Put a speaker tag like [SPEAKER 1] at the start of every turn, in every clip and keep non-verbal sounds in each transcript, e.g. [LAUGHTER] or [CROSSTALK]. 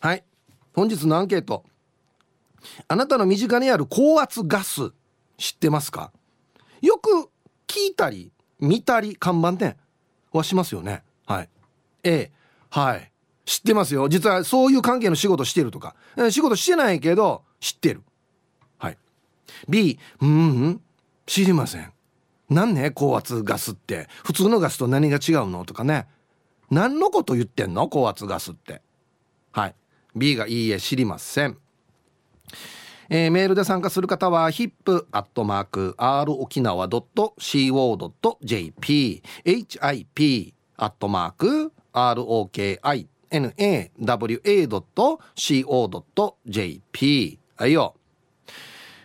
[SPEAKER 1] はい。本日のアンケート。あなたの身近にある高圧ガス知ってますか？よく聞いたり見たり看板店はしますよね。はい。A はい。知ってますよ。実はそういう関係の仕事してるとか。仕事してないけど知ってる。はい。B うんうん。知りません。何ね高圧ガスって。普通のガスと何が違うの？とかね。何のこと言ってんの？高圧ガスって。はい。B がいいえ知りません。えー、メールで参加する方は hip.r 沖縄 .co.jp hip アットマーク ROKINAWA.co.jp はいよ、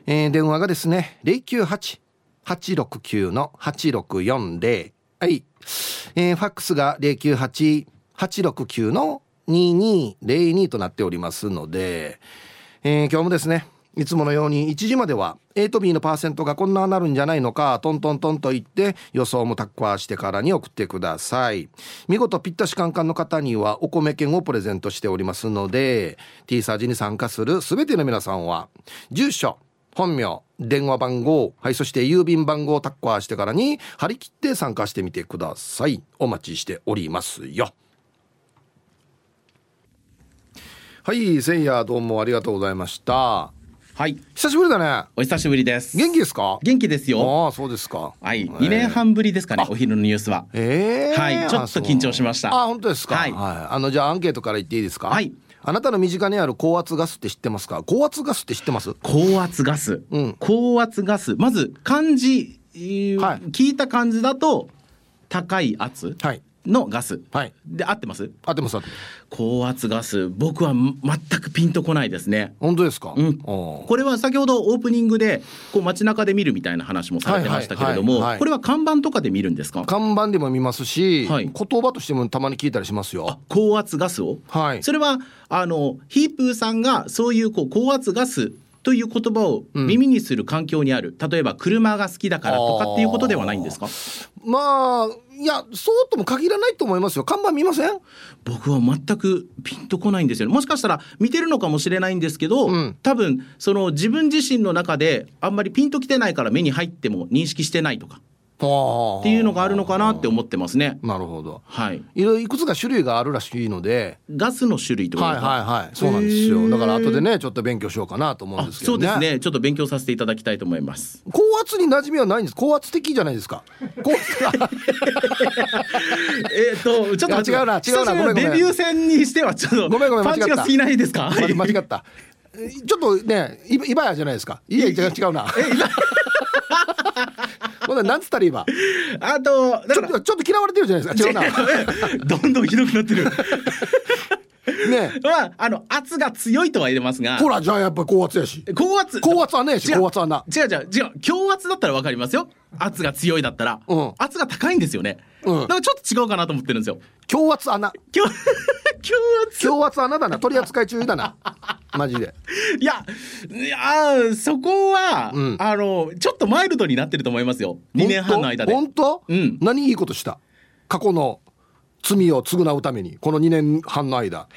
[SPEAKER 1] えー、電話がですね098-869の8640はい、えー、ファックスが098-869の2202となっておりますので、えー、今日もですねいつものように1時までは A と B のパーセントがこんななるんじゃないのかトントントンと言って予想もタッカーしてからに送ってください。見事ぴったしカンカンの方にはお米券をプレゼントしておりますので T サージに参加する全ての皆さんは住所本名電話番号はいそして郵便番号をタッカーしてからに張り切って参加してみてください。お待ちしておりますよ。はいせいやどうもありがとうございました。
[SPEAKER 2] はい。
[SPEAKER 1] 久しぶりだね。
[SPEAKER 2] お久しぶりです。
[SPEAKER 1] 元気ですか？
[SPEAKER 2] 元気ですよ。
[SPEAKER 1] ああそうですか。
[SPEAKER 2] はい。2年半ぶりですかねお昼のニュースは。
[SPEAKER 1] え
[SPEAKER 2] えはい。ちょっと緊張しました。
[SPEAKER 1] あ本当ですか？
[SPEAKER 2] はい、
[SPEAKER 1] あのじゃあアンケートから言っていいですか？
[SPEAKER 2] はい。
[SPEAKER 1] あなたの身近にある高圧ガスって知ってますか？高圧ガスって知ってます？
[SPEAKER 2] 高圧ガス、
[SPEAKER 1] うん、
[SPEAKER 2] 高圧ガス。まず漢字、はい、聞いた感じだと高い圧、
[SPEAKER 1] はい、
[SPEAKER 2] のガス、
[SPEAKER 1] はい、
[SPEAKER 2] で合ってます？
[SPEAKER 1] 合ってます
[SPEAKER 2] 高圧ガス。僕は全くピンとこないですね。
[SPEAKER 1] 本当ですか、
[SPEAKER 2] うん、これは先ほどオープニングでこう街中で見るみたいな話もされてましたけれども、はいはいはいはい、これは看板とかで見るんですか？
[SPEAKER 1] 看板でも見ますし、はい、言葉としてもたまに聞いたりしますよ。
[SPEAKER 2] 高圧ガスを、
[SPEAKER 1] はい、
[SPEAKER 2] それはあのヒープーさんがそういうこう高圧ガスという言葉を耳にする環境にある、うん、例えば車が好きだからとかっていうことではないんですか？
[SPEAKER 1] まあいやそうとも限らないと思いますよ。看板見ません？
[SPEAKER 2] 僕は全くピンとこないんですよもしかしたら見てるのかもしれないんですけど、うん、多分その自分自身の中であんまりピンときてないから目に入っても認識してないとかっていうのがあるのかなって思ってますね。
[SPEAKER 1] なるほど。
[SPEAKER 2] はい。
[SPEAKER 1] いろいろいくつか種類があるらしいので。
[SPEAKER 2] ガスの種類とか。
[SPEAKER 1] はいはいはい。そうなんですよ。だから後でねちょっと勉強しようかなと思うんですけど、
[SPEAKER 2] ね、そうですね。ちょっと勉強させていただきたいと思います。
[SPEAKER 1] 高圧に馴染みはないんです。高圧的じゃないですか？高圧 [LAUGHS]
[SPEAKER 2] えっとちょっと
[SPEAKER 1] 違うな違うなごめん。
[SPEAKER 2] デビュー戦にしてはちょっと
[SPEAKER 1] ごめんごめん
[SPEAKER 2] パンチが過ぎないですか？
[SPEAKER 1] 間違った。ちょっとね、いばやじゃないですか？いや違うな。え、ほん [LAUGHS] ななんつったら今
[SPEAKER 2] あと
[SPEAKER 1] ちょっとちょっと嫌われてるじゃないですか違う
[SPEAKER 2] な。[LAUGHS] どんどんひどくなってる。
[SPEAKER 1] ね
[SPEAKER 2] まああの圧が強いとは言えますが。
[SPEAKER 1] ほらじゃあやっぱ高圧やし。
[SPEAKER 2] 高圧。
[SPEAKER 1] 高圧はねえし高圧はな。
[SPEAKER 2] 違う違う違う。強圧だったらわかりますよ。圧が強いだったら、うん、圧が高いんですよね、うん、だからちょっと違うかなと思ってるんですよ
[SPEAKER 1] 強圧穴。
[SPEAKER 2] 強 [LAUGHS] 強圧。
[SPEAKER 1] 強圧穴だな。取り扱い注意だな。[LAUGHS] マジで。
[SPEAKER 2] いやいやそこは、うん、あのちょっとマイルドになってると思いますよ。2年半の間で。
[SPEAKER 1] 本当、うん、何いいことした？過去の罪を償うためにこの2年半の間。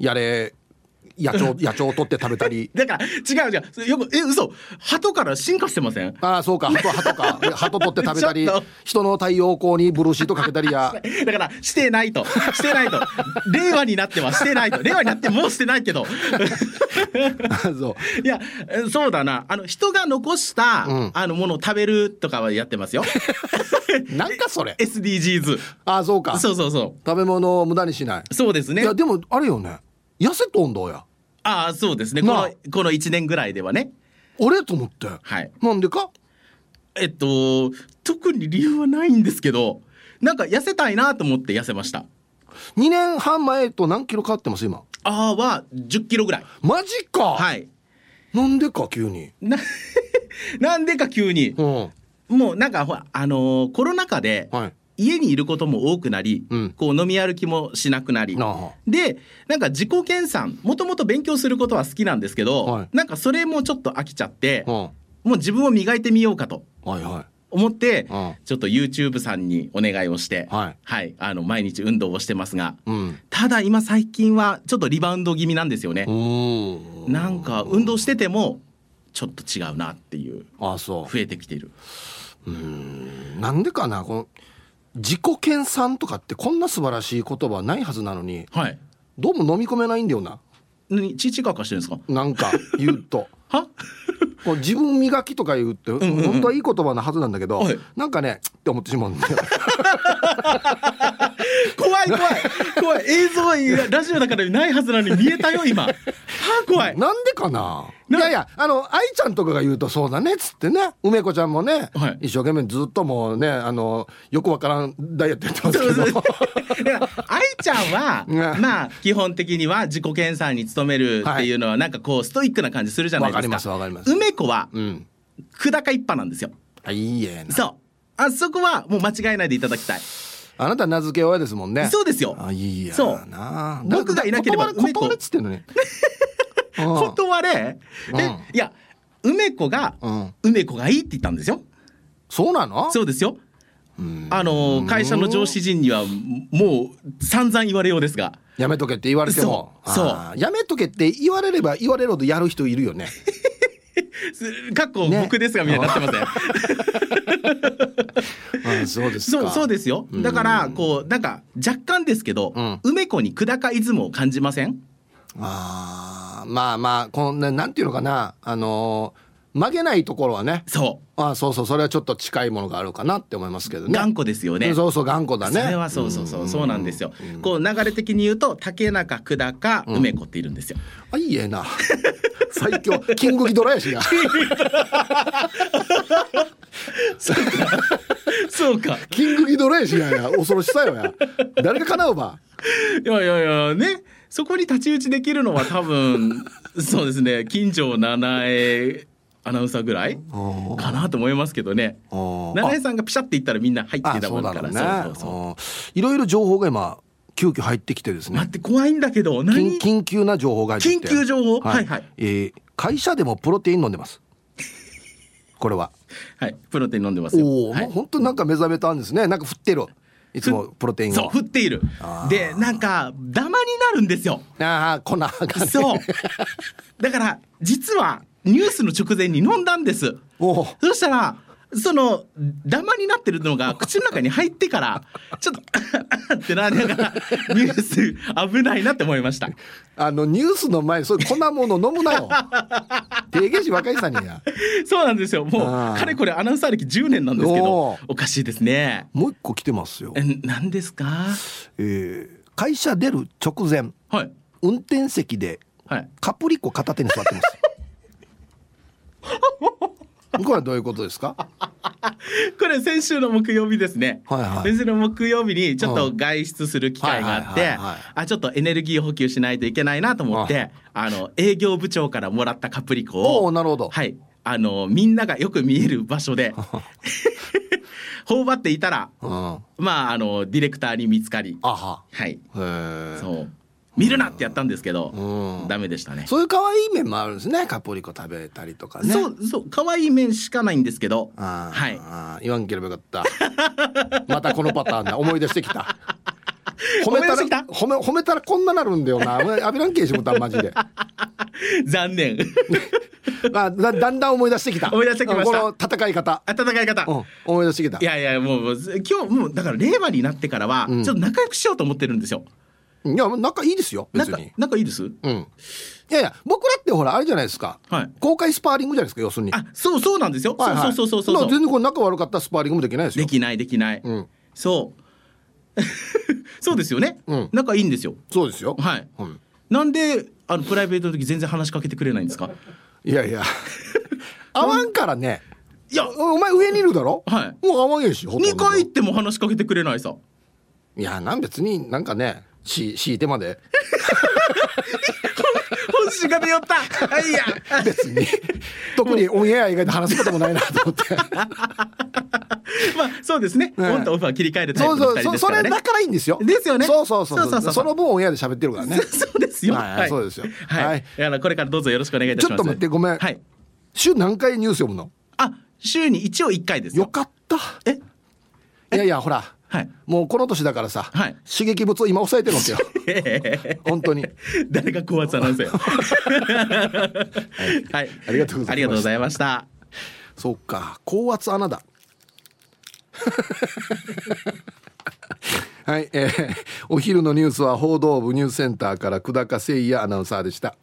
[SPEAKER 1] やれ野鳥 [LAUGHS] 野鳥を取って食べたり。
[SPEAKER 2] だから違うじゃんよくえ嘘。鳩から進化してません？
[SPEAKER 1] ああそうか。鳩鳩か。[LAUGHS] 鳩取って食べたり人の太陽光にブルーシートかけたりや。
[SPEAKER 2] だからしてないと。してないと。令和になってはしてないと。令和になってもうしてないけど。[LAUGHS]
[SPEAKER 1] そう。
[SPEAKER 2] いやそうだな。あの人が残した、うん、あのものを食べるとかはやってますよ。
[SPEAKER 1] なんかそれ。
[SPEAKER 2] SDGs
[SPEAKER 1] ああそうか。
[SPEAKER 2] そうそうそう。
[SPEAKER 1] 食べ物を無駄にしない。
[SPEAKER 2] そうですね。
[SPEAKER 1] いやでもあれよね。痩せとんだや
[SPEAKER 2] ああそうですね。このこの1年ぐらいではね。
[SPEAKER 1] 俺と思って。
[SPEAKER 2] はい。
[SPEAKER 1] なんでか？
[SPEAKER 2] えっと特に理由はないんですけどなんか痩せたいなと思って痩せました。
[SPEAKER 1] 2年半前と何キロ変わってます今？
[SPEAKER 2] ああは10キロぐらい。
[SPEAKER 1] マジか。
[SPEAKER 2] はい。
[SPEAKER 1] なんでか急に？
[SPEAKER 2] な [LAUGHS] なんでか急に、
[SPEAKER 1] うん、
[SPEAKER 2] もうなんかほらあのー、コロナ禍で、
[SPEAKER 1] はい
[SPEAKER 2] 家にいることも多くなり、うん、こう飲み歩きもしなくなり。でなんか自己研鑽もともと勉強することは好きなんですけど、はい、なんかそれもちょっと飽きちゃって、もう自分を磨いてみようかと。
[SPEAKER 1] はいはい。
[SPEAKER 2] 思って、
[SPEAKER 1] うん
[SPEAKER 2] ちょっと YouTube さんにお願いをして、
[SPEAKER 1] はい。
[SPEAKER 2] あの毎日運動をしてますが、
[SPEAKER 1] うん。
[SPEAKER 2] ただ今最近はちょっとリバウンド気味なんですよね。
[SPEAKER 1] うん
[SPEAKER 2] なんか運動しててもちょっと違うなっていう
[SPEAKER 1] あそ
[SPEAKER 2] 増えてきてる。
[SPEAKER 1] うなんでかなこの自己研鑽とかってこんな素晴らしい言葉はないはずなのに
[SPEAKER 2] はい。
[SPEAKER 1] どうも飲み込めないんだよな
[SPEAKER 2] 何チーチーカーカーしてるんですか？
[SPEAKER 1] なんか言うと [LAUGHS]
[SPEAKER 2] は？
[SPEAKER 1] こう自分磨きとか言うって、
[SPEAKER 2] んうん
[SPEAKER 1] 本当はいい言葉なはずなんだけど、
[SPEAKER 2] はい
[SPEAKER 1] なんかねって思ってしまうんだよ [LAUGHS]
[SPEAKER 2] 怖い怖い怖い映像いやラジオだからないはずなのに見えたよ今。は [LAUGHS] あ怖い。
[SPEAKER 1] なんでかな
[SPEAKER 2] な？い
[SPEAKER 1] やいやあの愛ちゃんとかが言うとそうだねっつってね。梅子ちゃんもね、
[SPEAKER 2] はい。
[SPEAKER 1] 一生懸命ずっともうねあのよくわからんダイエットやってますけど。[LAUGHS]
[SPEAKER 2] 愛ちゃんは、
[SPEAKER 1] うん。
[SPEAKER 2] まあ基本的には自己研鑽に努めるっていうのはなんかこうストイックな感じするじゃないですか。
[SPEAKER 1] わかりますわかります。
[SPEAKER 2] 梅子は
[SPEAKER 1] うん。
[SPEAKER 2] 久高一派なんですよ。
[SPEAKER 1] あいいえ。な
[SPEAKER 2] そう。あそこはもう間違えないでいただきたい。
[SPEAKER 1] あなた名付け親ですもんね。
[SPEAKER 2] そうですよ。
[SPEAKER 1] あいいや
[SPEAKER 2] そう。
[SPEAKER 1] な
[SPEAKER 2] 僕がいなければ
[SPEAKER 1] 断れっつってんのねうん
[SPEAKER 2] 断れ、
[SPEAKER 1] うん。
[SPEAKER 2] えいや梅子が、
[SPEAKER 1] うん。
[SPEAKER 2] 梅子がいいって言ったんですよ。
[SPEAKER 1] そうなの？
[SPEAKER 2] そうですよ。あの会社の上司陣にはもう散々言われようですが。
[SPEAKER 1] やめとけって言われても。
[SPEAKER 2] そう。
[SPEAKER 1] やめとけって言われれば言われるほどやる人いるよね。
[SPEAKER 2] すかっこ
[SPEAKER 1] ね。
[SPEAKER 2] 僕ですがみたいになってません。[LAUGHS]
[SPEAKER 1] あそうですか。
[SPEAKER 2] そうそうですよ。だからこうなんか若干ですけど、
[SPEAKER 1] うん。
[SPEAKER 2] 梅子に久高イズムを感じません？
[SPEAKER 1] あーまあまあこんななんていうのかなあのー曲げないところはね。
[SPEAKER 2] そ
[SPEAKER 1] あそうそうそれはちょっと近いものがあるかなって思いますけど
[SPEAKER 2] う、
[SPEAKER 1] ね。
[SPEAKER 2] 頑固ですよね。
[SPEAKER 1] そうそう頑固だね。
[SPEAKER 2] それはそうそうそうそうなんですよ。こう流れ的に言うと竹中久高梅子っているんですよ。
[SPEAKER 1] あいいえな。最強。キングギドラやしな [LAUGHS]
[SPEAKER 2] そうか。
[SPEAKER 1] キングギドラやしやや。恐ろしさよや。誰が叶うば。
[SPEAKER 2] いやいやいやねそこに太刀打ちできるのは多分 [LAUGHS] そうですね金城七重アナウンサーぐらいかなと思いますけどね。七重さんがピシャって言ったらみんな入って
[SPEAKER 1] あ
[SPEAKER 2] たもんだから。
[SPEAKER 1] ね。いろいろ情報が今急遽入ってきてですね。
[SPEAKER 2] 待って怖いんだけど
[SPEAKER 1] 緊
[SPEAKER 2] 何？
[SPEAKER 1] 緊急な情報が
[SPEAKER 2] 緊急情報？はい。はい
[SPEAKER 1] えー会社でもプロテイン飲んでます。これは。
[SPEAKER 2] はいプロテイン飲んでますよ。
[SPEAKER 1] おお、
[SPEAKER 2] はい。
[SPEAKER 1] 本当なんか目覚めたんですね。なんか振ってるいつもプロテインを。
[SPEAKER 2] そう振っている。でなんかダマになるんですよ。
[SPEAKER 1] ああ粉がね
[SPEAKER 2] そう。だから実はニュースの直前に飲んだんです。そしたらそのダマになってるのが口の中に入ってから [LAUGHS] ちょっと [LAUGHS] ってなりながらニュース危ないなって思いました。
[SPEAKER 1] あのニュースの前にそういう粉もの飲むなよ。提言し若いさんにや
[SPEAKER 2] そうなんですよ。もうかれこれアナウンサー歴10年なんですけ
[SPEAKER 1] お
[SPEAKER 2] ど
[SPEAKER 1] ー。
[SPEAKER 2] おかしいですね。
[SPEAKER 1] もう一個来てますよ。
[SPEAKER 2] え何ですか？
[SPEAKER 1] えー会社出る直前
[SPEAKER 2] はい。
[SPEAKER 1] 運転席で
[SPEAKER 2] はい。
[SPEAKER 1] カプリコ片手に座ってます [LAUGHS] [LAUGHS] これはどういうことですか？[LAUGHS]
[SPEAKER 2] これ先週の木曜日ですね、
[SPEAKER 1] はいはい。
[SPEAKER 2] 先週の木曜日にちょっと外出する機会があって
[SPEAKER 1] はいはいはいはい。
[SPEAKER 2] あちょっとエネルギー補給しないといけないなと思ってあ。の営業部長からもらったカプリコを
[SPEAKER 1] なるほど、
[SPEAKER 2] はい。あのみんながよく見える場所で [LAUGHS] 頬張っていたら
[SPEAKER 1] うん、あ
[SPEAKER 2] まああのディレクターに見つかり。
[SPEAKER 1] は。
[SPEAKER 2] はい。そう見るなってやったんですけど
[SPEAKER 1] うん。
[SPEAKER 2] ダメでしたね。
[SPEAKER 1] そういう可愛い面もあるんですね。カプリコ食べたりとかね。
[SPEAKER 2] そうそう可愛い面しかないんですけどはい。
[SPEAKER 1] あー言わんければよかった。[LAUGHS] またこのパターンだ。思い出してきた。褒めたら褒め褒めたらこんななるんだよな。アビランケーシムタンマジで。[LAUGHS]
[SPEAKER 2] 残念。[LAUGHS]
[SPEAKER 1] あだだんだん思い出してきた。
[SPEAKER 2] 思い出してきました。
[SPEAKER 1] この戦い方、
[SPEAKER 2] 温い方。
[SPEAKER 1] うん、思い出してきた。
[SPEAKER 2] いやいやもうもう今日もうだから令和になってからはち
[SPEAKER 1] ん。
[SPEAKER 2] ょっと仲良くしようと思ってるんですよ。
[SPEAKER 1] いや仲いいですよ別
[SPEAKER 2] 仲
[SPEAKER 1] に。
[SPEAKER 2] 仲いいです？
[SPEAKER 1] うん。いやいや僕らってほらあれじゃないですか、
[SPEAKER 2] はい。
[SPEAKER 1] 公開スパーリングじゃないですか要するに。
[SPEAKER 2] あそうそうなんですよ。
[SPEAKER 1] はいはい。
[SPEAKER 2] そうそうそうそう
[SPEAKER 1] 全然これ仲悪かったらスパーリングもできないですよ。
[SPEAKER 2] できないできない。
[SPEAKER 1] うん。
[SPEAKER 2] そう。[LAUGHS] そうですよね、
[SPEAKER 1] うん。
[SPEAKER 2] 仲いいんですよ。
[SPEAKER 1] そうですよ、
[SPEAKER 2] はい。
[SPEAKER 1] うん、
[SPEAKER 2] なんであのプライベートの時全然話しかけてくれないんですか？
[SPEAKER 1] いやいや。[LAUGHS] 合わんからね。
[SPEAKER 2] いや。
[SPEAKER 1] お前上にいるだろ？
[SPEAKER 2] はい。
[SPEAKER 1] もう合わんやしほとんど。
[SPEAKER 2] 二回行っても話しかけてくれないさ。
[SPEAKER 1] いやなん別になんかねし敷いてまで
[SPEAKER 2] 星が出よった。あいいや。
[SPEAKER 1] 別に特にオンエア以外で話すこともないなと思って
[SPEAKER 2] まあそうですね。
[SPEAKER 1] はい
[SPEAKER 2] オンとオフは切り替えるタイ
[SPEAKER 1] そう
[SPEAKER 2] プの
[SPEAKER 1] そうそそ
[SPEAKER 2] 二人ですからね。
[SPEAKER 1] れだからいいんですよ
[SPEAKER 2] ですよね
[SPEAKER 1] そうそうそう
[SPEAKER 2] そうそうそう
[SPEAKER 1] その分オンエアで喋ってるからね [LAUGHS]
[SPEAKER 2] そうですよ。
[SPEAKER 1] はいそうですよ
[SPEAKER 2] はい。
[SPEAKER 1] はい
[SPEAKER 2] だからこれからどうぞよろしくお願いいたします。
[SPEAKER 1] ちょっと待ってごめん
[SPEAKER 2] はい。
[SPEAKER 1] 週何回ニュース読むの？
[SPEAKER 2] あ、週に一応一回ですよ。
[SPEAKER 1] よかっったえ？いやいやほらはい、もうこの年だからさ、はい、刺激物を今抑えてるわけよ。[LAUGHS] 本当に。
[SPEAKER 2] 誰が高圧なんですよ
[SPEAKER 1] はい、ありがとう
[SPEAKER 2] ございました。
[SPEAKER 1] そうか。高圧穴だ。[LAUGHS] はい、えー、お昼のニュースは報道部ニュースセンターから久高誠也アナウンサーでした。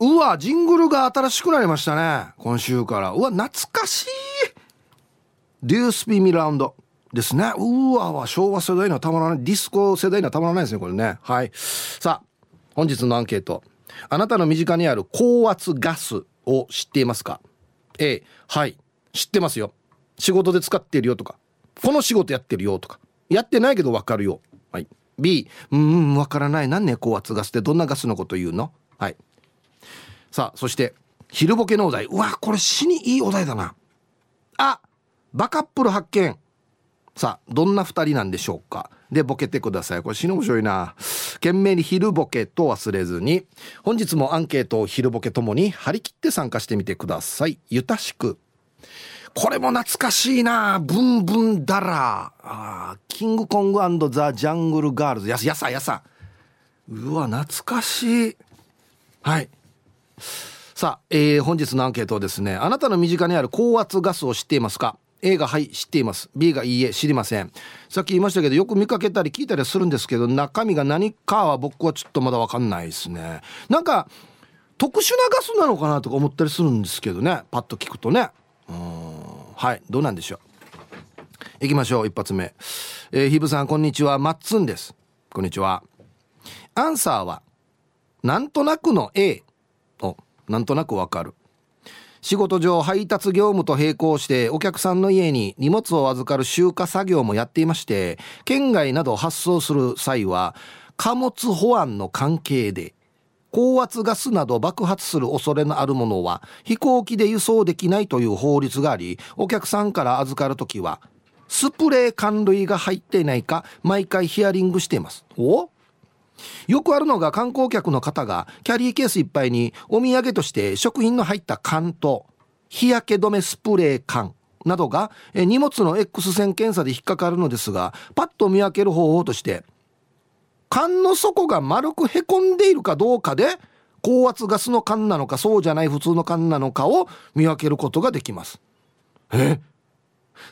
[SPEAKER 1] うわジングルが新しくなりましたね。今週から。うわ懐かしい。デュースピミラウンドですね。うわは昭和世代にはたまらない。ディスコ世代にはたまらないですねこれね。はい。さあ本日のアンケート。あなたの身近にある高圧ガスを知っていますか？A はい。知ってますよ。仕事で使ってるよとか。この仕事やってるよとか。やってないけど分かるよ。はい。B うん分からない。何ね高圧ガスってどんなガスのこと言うの？はい。さあそして昼ボケのお題。うわこれ死にいいお題だな。あバカップル発見。さあどんな2人なんでしょうか？でボケてください。これ死に面白いな。懸命に昼ボケと忘れずに。本日もアンケートを昼ボケともに張り切って参加してみてください。ゆたしく。これも懐かしいな。ブンブンダラーあキングコングザ・ジャングルガールズ。ややさやさ。うわ懐かしい。はい。さあ、えー、本日のアンケートですねあなたの身近にある高圧ガスを知っていますか？A がはい知っています。B がいいえ知りません。さっき言いましたけどよく見かけたり聞いたりするんですけど中身が何かは僕はちょっとまだ分かんないですね。なんか特殊なガスなのかなとか思ったりするんですけどね。パッと聞くとね。うん。はい。どうなんでしょう。行きましょう。一発目。えー、ひぶさんこんにちは。マッツンです。こんにちは。アンサーはなんとなくの A となんとなくわかる。仕事上配達業務と並行してお客さんの家に荷物を預かる集荷作業もやっていまして県外など発送する際は貨物保安の関係で高圧ガスなど爆発する恐れのあるものは飛行機で輸送できないという法律がありお客さんから預かる時はスプレー管類が入っていないか毎回ヒアリングしています。お？よくあるのが観光客の方がキャリーケースいっぱいにお土産として食品の入った缶と日焼け止めスプレー缶などが荷物の X 線検査で引っかかるのですがパッと見分ける方法として缶の底が丸くへこんでいるかどうかで高圧ガスの缶なのかそうじゃない普通の缶なのかを見分けることができます。え？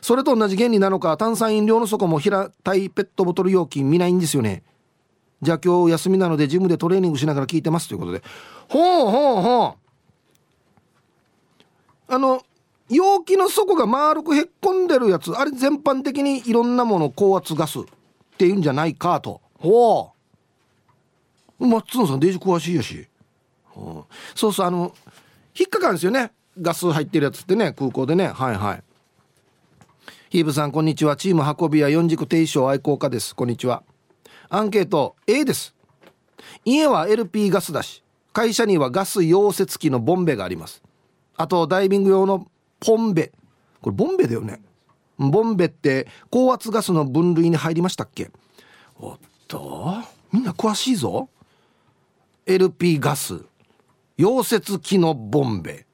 [SPEAKER 1] それと同じ原理なのか炭酸飲料の底も平たいペットボトル容器見ないんですよね。じゃあ今日休みなのでジムでトレーニングしながら聞いてますということで。ほうほうほう。あの容器の底が丸くへっこんでるやつあれ全般的にいろんなもの高圧ガスっていうんじゃないかと。ほう。松野さんデージ詳しいやし、う。ん、そうそうあの引っかかるんですよね。ガス入ってるやつってね空港でね。はいはい。ヒーブさんこんにちは。チーム運び屋四軸定称愛好家です。こんにちは。アンケート A です。家は LP ガスだし会社にはガス溶接機のボンベがあります。あとダイビング用のポンベ。これボンベだよね。ボンベって高圧ガスの分類に入りましたっけ？おっとみんな詳しいぞ。LP ガス溶接機のボンベ。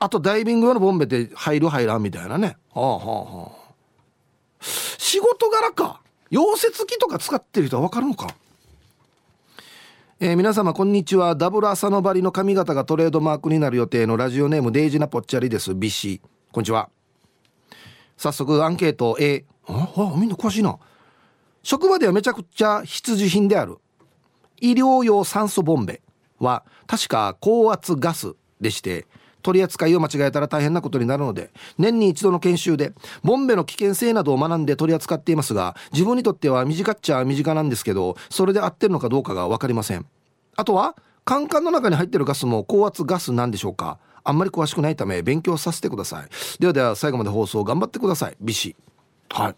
[SPEAKER 1] あとダイビング用のボンベって入る入らんみたいなね。はあはあはあ。仕事柄か。溶接機とか使ってる人は分かるのか？えー、皆様こんにちは。ダブル朝のバリの髪型がトレードマークになる予定のラジオネームデイジナポッチャリです。ビシこんにちは。早速アンケート。A ああみんな詳しいな。職場ではめちゃくちゃ必需品である。医療用酸素ボンベは確か高圧ガスでして取り扱いを間違えたら大変なことになるので年に一度の研修でボンベの危険性などを学んで取り扱っていますが自分にとっては短っちゃ短なんですけどそれで合ってるのかどうかが分かりません。あとはカンカンの中に入ってるガスも高圧ガスなんでしょうか。あんまり詳しくないため勉強させてください。ではでは最後まで放送頑張ってください。ビシ。はい。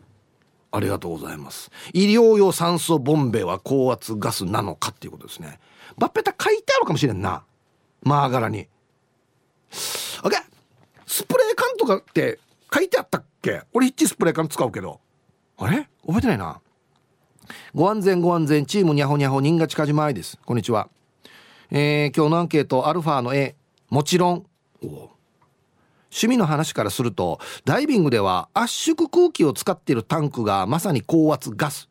[SPEAKER 1] ありがとうございます。医療用酸素ボンベは高圧ガスなのかっていうことですね。バッペタ書いてあるかもしれんな。マーガラに。OK スプレー缶とかって書いてあったっけ？俺一致スプレー缶使うけど。あれ？覚えてないな。ご安全ご安全チームにゃほにゃほ人が近島愛です。こんにちは。えー、今日のアンケートアルファの A もちろん。趣味の話からするとダイビングでは圧縮空気を使っているタンクがまさに高圧ガス。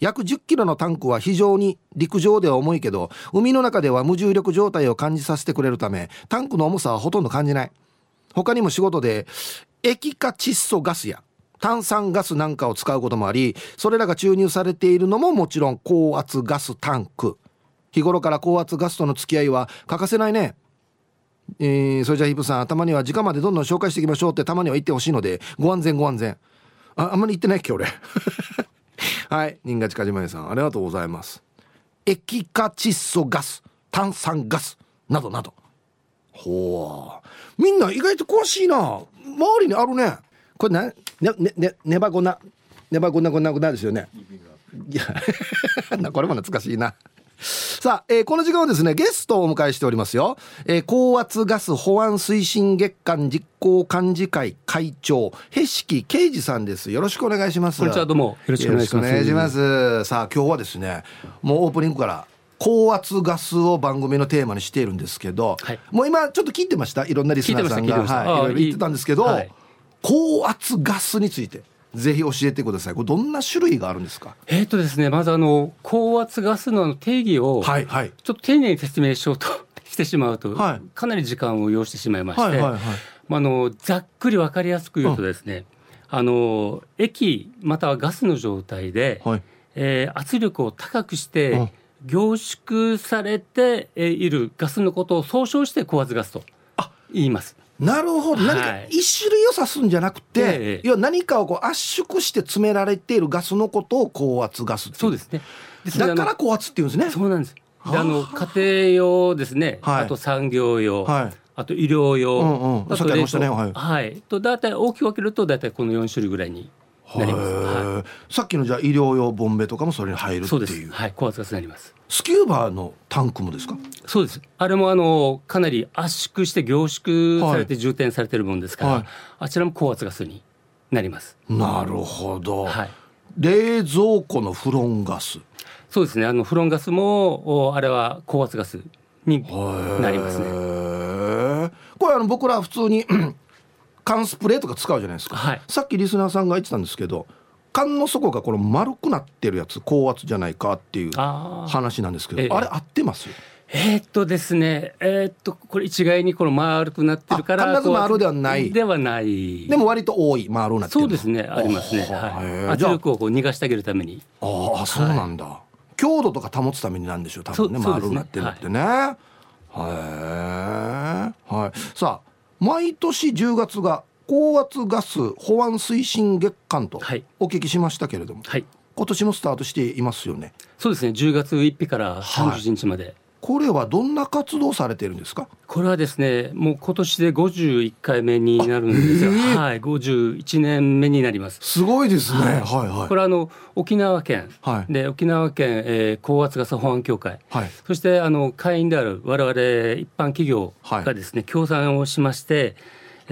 [SPEAKER 1] 約10キロのタンクは非常に陸上では重いけど海の中では無重力状態を感じさせてくれるためタンクの重さはほとんど感じない。他にも仕事で液化窒素ガスや炭酸ガスなんかを使うこともありそれらが注入されているのももちろん高圧ガスタンク。日頃から高圧ガスとの付き合いは欠かせないね。えー、それじゃあヒップさん頭には時間までどんどん紹介していきましょうってたまには言ってほしいのでご安全ご安全。ああんまり言ってないっけ俺。はい新賀近島さんありがとうございます。液化窒素ガス炭酸ガスなどなど。ほう。みんな意外と詳しいな。周りにあるね。これなねねねねばごなねばごなごなごなですよね。いや [LAUGHS] これも懐かしいな。さあ、えー、この時間はですね、ゲストをお迎えしておりますよ。えー、高圧ガス保安推進月間実行幹事会会長、へしきけいじさんです。よろしくお願いします。
[SPEAKER 3] こんにちは、どうも。よろしくお願いします。お願いしま
[SPEAKER 1] す。さあ、今日はですね、もうオープニングから高圧ガスを番組のテーマにしているんですけど、はい、もう今ちょっと聞いてました？いろんなリスナーさんが、はい、いろいろ言ってたんですけど、はい、高圧ガスについてぜひ教えてください。これどんな種類があるんですか？
[SPEAKER 3] えっ、とですね、まずあの高圧ガスの定義を、はいはい、ちょっと丁寧に説明しようと [LAUGHS] してしまうと、はい、かなり時間を要してしまいまして、はいはいはい、あのざっくりわかりやすく言うとですね、うん、あの液またはガスの状態で、はい、えー、圧力を高くして、うん、凝縮されているガスのことを総称して高圧ガスと言います。
[SPEAKER 1] なるほど、何か一種類を指すんじゃなくて、はい、要は何かをこう圧縮して詰められているガスのことを高圧ガス
[SPEAKER 3] そうですね。
[SPEAKER 1] だから高圧っていうんですね。
[SPEAKER 3] そうなんです。であの家庭用ですね、はい、あと産業用、はい、あと医療用、うんうん、あと冷凍、ね、はい、はい、と大体大きく分けると大体この4種類ぐらいになります、
[SPEAKER 1] はい、さっきのじゃあ医療用ボンベとかもそれに入るっていう。
[SPEAKER 3] はい。高圧ガスになります
[SPEAKER 1] スキューバーのタンクもですか？
[SPEAKER 3] そうです。あれもあのかなり圧縮して凝縮されて充填されてるもんですから、はい、あちらも高圧ガスになります。
[SPEAKER 1] なるほど、はい、冷蔵庫のフロンガス。
[SPEAKER 3] そうですね。あのフロンガスもあれは高圧ガスになりますね。
[SPEAKER 1] これあの僕ら普通に [CLEARS THROAT] 缶スプレーとか使うじゃないですか、はい、さっきリスナーさんが言ってたんですけど缶の底がこの丸くなってるやつ高圧じゃないかっていう話なんですけどあれ合ってます？
[SPEAKER 3] えー、っとですねえー、っとこれ一概にこの丸くなってるから
[SPEAKER 1] 必ず丸ではない。
[SPEAKER 3] ではない。
[SPEAKER 1] でも割と多い丸なって
[SPEAKER 3] そうですねありますね、はい、圧力をこう逃がしてあげるために。
[SPEAKER 1] ああそうなんだ、はい、強度とか保つためになんでしょう多分ね丸くなってるってね。はい。はい。さあ毎年10月が高圧ガス保安推進月間とお聞きしましたけれども、はい、今年もスタートしていますよね。
[SPEAKER 3] そうですね。10月1日から30日まで、はい、
[SPEAKER 1] これはどんな活動されてるんですか？
[SPEAKER 3] これはですねもう今年で51回目になるんですよ、えー、はい。51年目になります。
[SPEAKER 1] すごいですね、はい、はいはい。
[SPEAKER 3] これはあの沖縄県、はい、で沖縄県、えー、高圧ガス保安協会、はい、そしてあの会員である我々一般企業がですね、協賛をしまして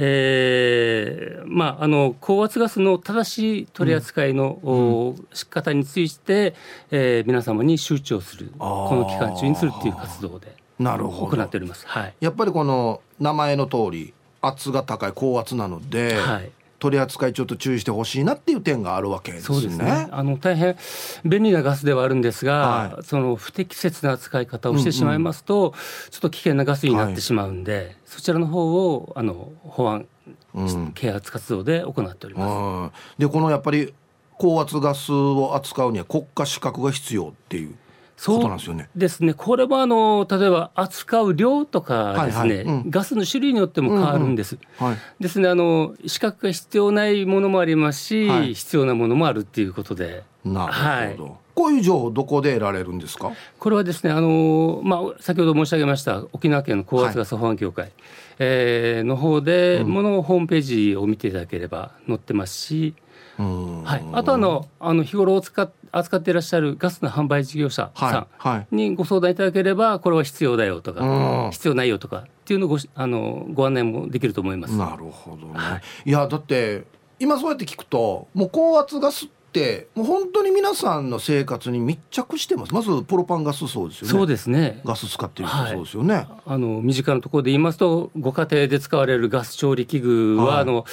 [SPEAKER 3] えーまあ、あの高圧ガスの正しい取り扱いの、うん、仕方について、えー、皆様に周知をするこの期間中にするっていう活動でなるほど。行っております、はい、
[SPEAKER 1] やっぱりこの名前の通り圧が高い高圧なので、はい、取り扱いちょっと注意してほしいなっていう点があるわけですね。そうですね
[SPEAKER 3] あの大変便利なガスではあるんですが、はい、その不適切な扱い方をしてしまいますと、うんうん、ちょっと危険なガスになってしまうんで、はい、そちらの方をあの保安、うん、啓発活動で行っておりま
[SPEAKER 1] す。でこのやっぱり高圧ガスを扱うには国家資格が必要っていう。そうなんですよね。
[SPEAKER 3] ですね。これはあの例えば扱う量とかですね、はいはいうん、ガスの種類によっても変わるんです。うんうんはい、ですね。あの資格が必要ないものもありますし、はい、必要なものもあるっていうことで。
[SPEAKER 1] なるほど。はい、こういう情報どこで得られるんですか？
[SPEAKER 3] これはですね。あのまあ先ほど申し上げました沖縄県の高圧ガス保安協会、はい、えー、の方で、ものホームページを見ていただければ載ってますし。はい、あとあのあの日頃を使っ扱っていらっしゃるガスの販売事業者さんにご相談いただければこれは必要だよとか必要ないよとかっていうのをごあのご案内もできると思います。
[SPEAKER 1] なるほどね、はい、いやだって今そうやって聞くともう高圧ガスってってもう本当に皆さんの生活に密着してます。まずプロパンガスそうですよね。
[SPEAKER 3] そうですね。
[SPEAKER 1] ガス使ってるそうですよね、はい、
[SPEAKER 3] あの身近なところで言いますとご家庭で使われるガス調理器具は、はい、あの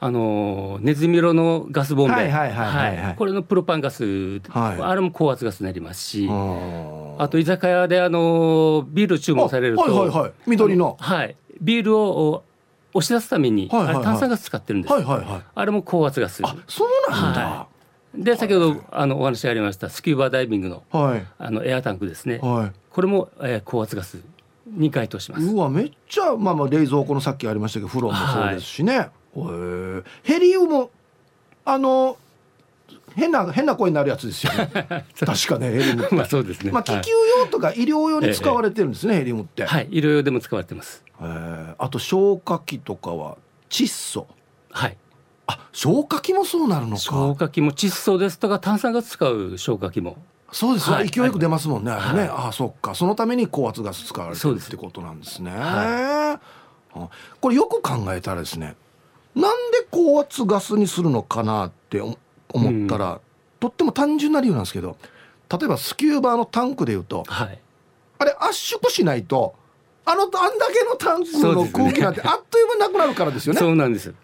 [SPEAKER 3] あのネズミ色のガスボンベ。これのプロパンガス、はい、あれも高圧ガスになりますし。あと居酒屋であのビール注文されると、はいはいはい、
[SPEAKER 1] 緑の。
[SPEAKER 3] はい。ビールを押し出すために、はいはいはい、炭酸ガス使ってるんです、はいはいはい、あれも高圧ガス。
[SPEAKER 1] あそうなんだ、は
[SPEAKER 3] い、で先ほどあのお話がありましたスキューバダイビングの,、はい、あのエアタンクですね、はい、これも、えー、高圧ガスに該当します。
[SPEAKER 1] うわめっちゃ、まあ、まあ冷蔵庫のさっきありましたけど風呂もそうですしね、はい、ヘリウムあの変な変な声になるやつですよね。[LAUGHS] 確かねヘリウム
[SPEAKER 3] まあそうですね
[SPEAKER 1] まあ気球用とか医療用に使われてるんですね、ヘリウムって。
[SPEAKER 3] はい医療用でも使われてます。
[SPEAKER 1] えあと消火器とかは窒素。
[SPEAKER 3] はい
[SPEAKER 1] あ消火器もそうなるのか。
[SPEAKER 3] 消火器も窒素ですとか炭酸ガス使う消火器も。
[SPEAKER 1] そうです。ね、はい、勢いよく出ますもんね、あれね、ああそっか。そのために高圧ガス使われてるってことなんですね、はい、これよく考えたらですねなんで高圧ガスにするのかなって思ったら、うん、とっても単純な理由なんですけど例えばスキューバーのタンクでいうと、はい、あれ圧縮しないとあのあんだけのタンクの空気なんてあっという間になくなるからですよね。
[SPEAKER 3] そうなんです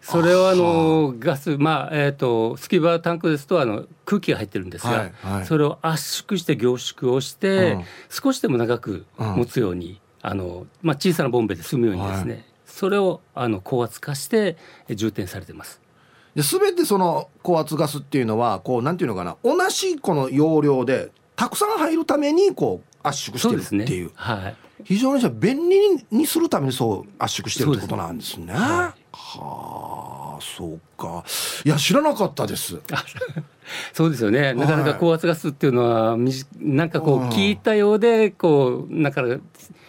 [SPEAKER 3] それはあのガスまあえっ、ー、とスキバータンクですとあの空気が入ってるんですが、はいはい、それを圧縮して凝縮をして、うん、少しでも長く持つように、うん、あのまあ小さなボンベで済むようにですね、はい、それをあの高圧化して充填されてます。
[SPEAKER 1] すべてその高圧ガスっていうのはこうなんていうのかな同じこの容量でたくさん入るためにこう圧縮してるっていう。うね、はい。非常にじゃ便利にするためにそう圧縮してるってことなんですね。すはあ、そうか。いや知らなかったです。[LAUGHS]
[SPEAKER 3] そうですよね。なかなか高圧ガスっていうのはみじなんかこう聞いたようでこうなんか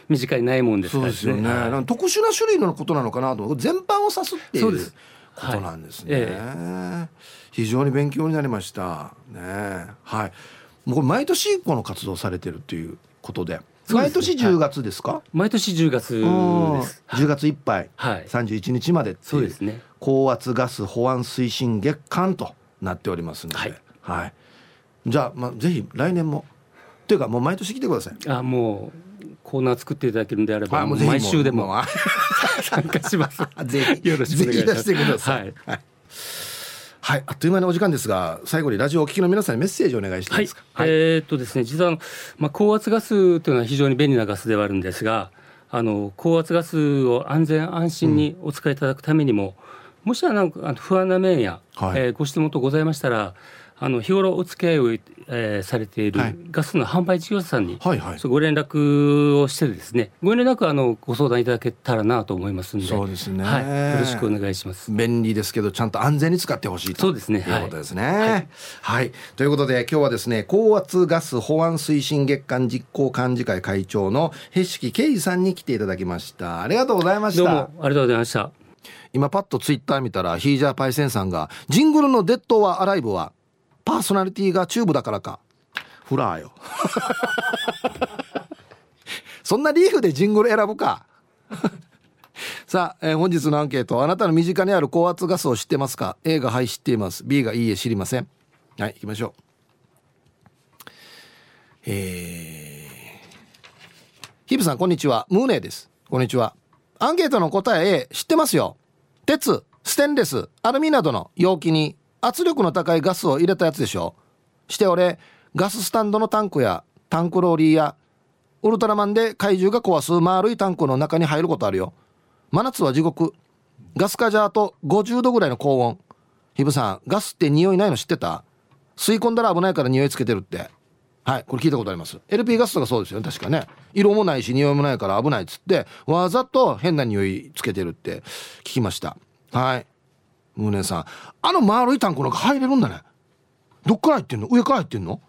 [SPEAKER 3] 身近にないもんですからね。そうですよ
[SPEAKER 1] ね。特殊な種類のことなのかなと全般を指すっていうことなんですね。はいええ、非常に勉強になりました。ねはい。もうこれ毎年この活動されてるっていうことで。毎年10月ですか、はい、
[SPEAKER 3] 毎年10月です。
[SPEAKER 1] 10月いっぱい、はい、31日まで
[SPEAKER 3] そうですね。
[SPEAKER 1] 高圧ガス保安推進月間となっておりますので、はい、はい、じゃあ、まあ、ぜひ来年も。というかもう毎年来てください。
[SPEAKER 3] あもうコーナー作っていただけるんであれば毎週でも [LAUGHS] 参加します。
[SPEAKER 1] ぜひ。よろしくお願いします。ぜひ出してください、はいはい、あっという間にお時間ですが、最後にラジオをお聞きの皆さんにメッセージをお願いしていいですか？
[SPEAKER 3] はい、はい、えー、っとですね、実はまあ高圧ガスというのは非常に便利なガスではあるんですが、あの高圧ガスを安全安心にお使いいただくためにも、うん、もしはなんか不安な面や、はい、えー、ご質問とございましたら。あの日頃お付き合いを、えー、されているガスの販売事業者さんに、はいはい、ご連絡をしてですね。ご連絡あのご相談いただけたらなと思いますので。
[SPEAKER 1] そうですね、
[SPEAKER 3] はい、よろしくお願いします。
[SPEAKER 1] 便利ですけどちゃんと安全に使ってほしいと
[SPEAKER 3] そうですね。
[SPEAKER 1] い。うことですね、はい、はい、ということで今日はですね高圧ガス保安推進月間実行幹事会会長のへしき圭司さんに来ていただきました。ありがとうございました。
[SPEAKER 3] どうもありがとうございました。
[SPEAKER 1] 今パッとツイッター見たらヒージャーパイセンさんがジングルのデッドはアライブはパーソナリティがチューブだからか。フラーよ。[LAUGHS] そんなリーフでジングル選ぶか。[LAUGHS] さあ、えー、本日のアンケートあなたの身近にある高圧ガスを知ってますか？A がはい知っています。B がいいえ知りません。はい行きましょう。えー、ヒブさんこんにちは。ムーネーです。こんにちは。アンケートの答え A 知ってますよ。鉄ステンレスアルミなどの容器に圧力の高いガスを入れたやつでしょ。して俺ガススタンドのタンクやタンクローリーやウルトラマンで怪獣が壊す丸いタンクの中に入ることあるよ。真夏は地獄。ガスカジャーと50度ぐらいの高温。ヒブさんガスって匂いないの知ってた？吸い込んだら危ないから匂いつけてるって。はいこれ聞いたことあります。LP ガスとかそうですよね確かね。色もないし匂いもないから危ないっつってわざと変な匂いつけてるって聞きました。はい。ムーネさん。あの丸いタンクなんか入れるんだね。どっから入ってんの？上から入ってんの？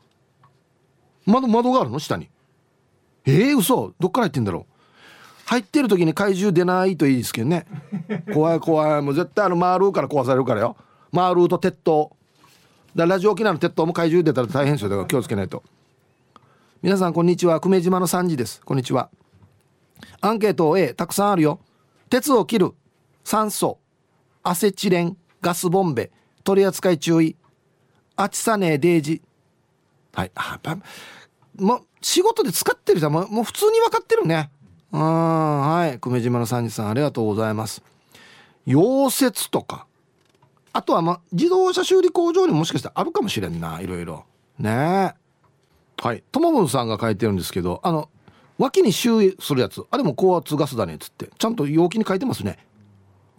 [SPEAKER 1] 窓窓があるの？下に。ええー、嘘。どっから入ってんだろう？入ってる時に怪獣出ないといいですけどね。怖い怖い。もう絶対あの丸から壊されるからよ。丸と鉄塔。だラジオ沖縄の鉄塔も怪獣出たら大変ですよ。だから気をつけないと。皆さんこんにちは。久米島の3時です。こんにちは。アンケート A たくさんあるよ。鉄を切る。酸素。アセチレンガスボンベ取り扱い注意。あちさねデイジ。はい。あやっぱもう仕事で使ってる人はもうもう普通に分かってるね。うんはい。久米島の三次さんありがとうございます。溶接とか。あとはま自動車修理工場にもしかしたらあるかもしれんな。いろいろ。ね。えはい。ともぶんさんが書いてるんですけどあの脇に修理するやつ。あれも高圧ガスだねっつって。ちゃんと容器に書いてますね。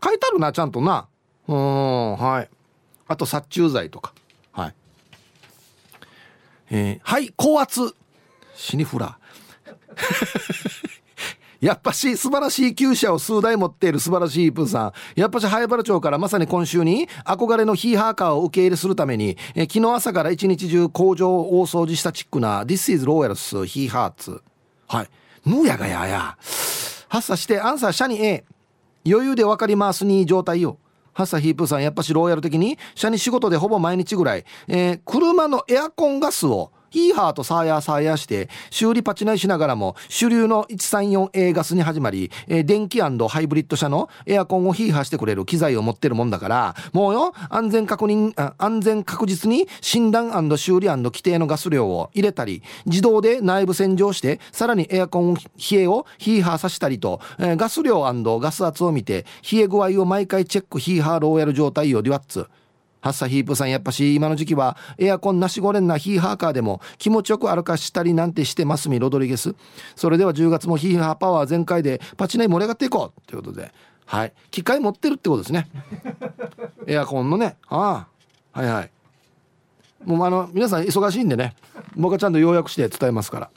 [SPEAKER 1] 書いてあるなちゃんとなうんはいあと殺虫剤とかはいえー、はい高圧死にフラ [LAUGHS] やっぱし素晴らしい厩舎を数台持っている素晴らしいプーさん。やっぱし早原町からまさに今週に憧れのヒーハーカーを受け入れするために、え昨日朝から一日中工場を大掃除したチックな This is Royals ヒーハーツ。はい。ぬーやがやや。発作してアンサーシャニ A。余裕で分かりますに状態よ。ハサヒープさんやっぱしローヤル的に社に仕事でほぼ毎日ぐらい、えー、車のエアコンガスをヒーハーとサーヤーサーヤーして修理パチナイしながらも主流の 134A ガスに始まり、えー、電気ハイブリッド車のエアコンをヒーハーしてくれる機材を持ってるもんだからもうよ安全確認安全確実に診断修理規定のガス量を入れたり自動で内部洗浄してさらにエアコン冷えをヒーハーさせたりと、えー、ガス量ガス圧を見て冷え具合を毎回チェックヒーハーローヤル状態をデュワッツ。ハッサヒープさんやっぱし今の時期はエアコンなしごれんなヒーハーカーでも気持ちよく歩かしたりなんてしてますみロドリゲス。それでは10月もヒーハーパワー全開でパチナイ盛り上がっていこう。ということで。はい。機械持ってるってことですね。エアコンのね。ああ。はいはい。もうあの皆さん忙しいんでね。僕はちゃんと要約して伝えますから。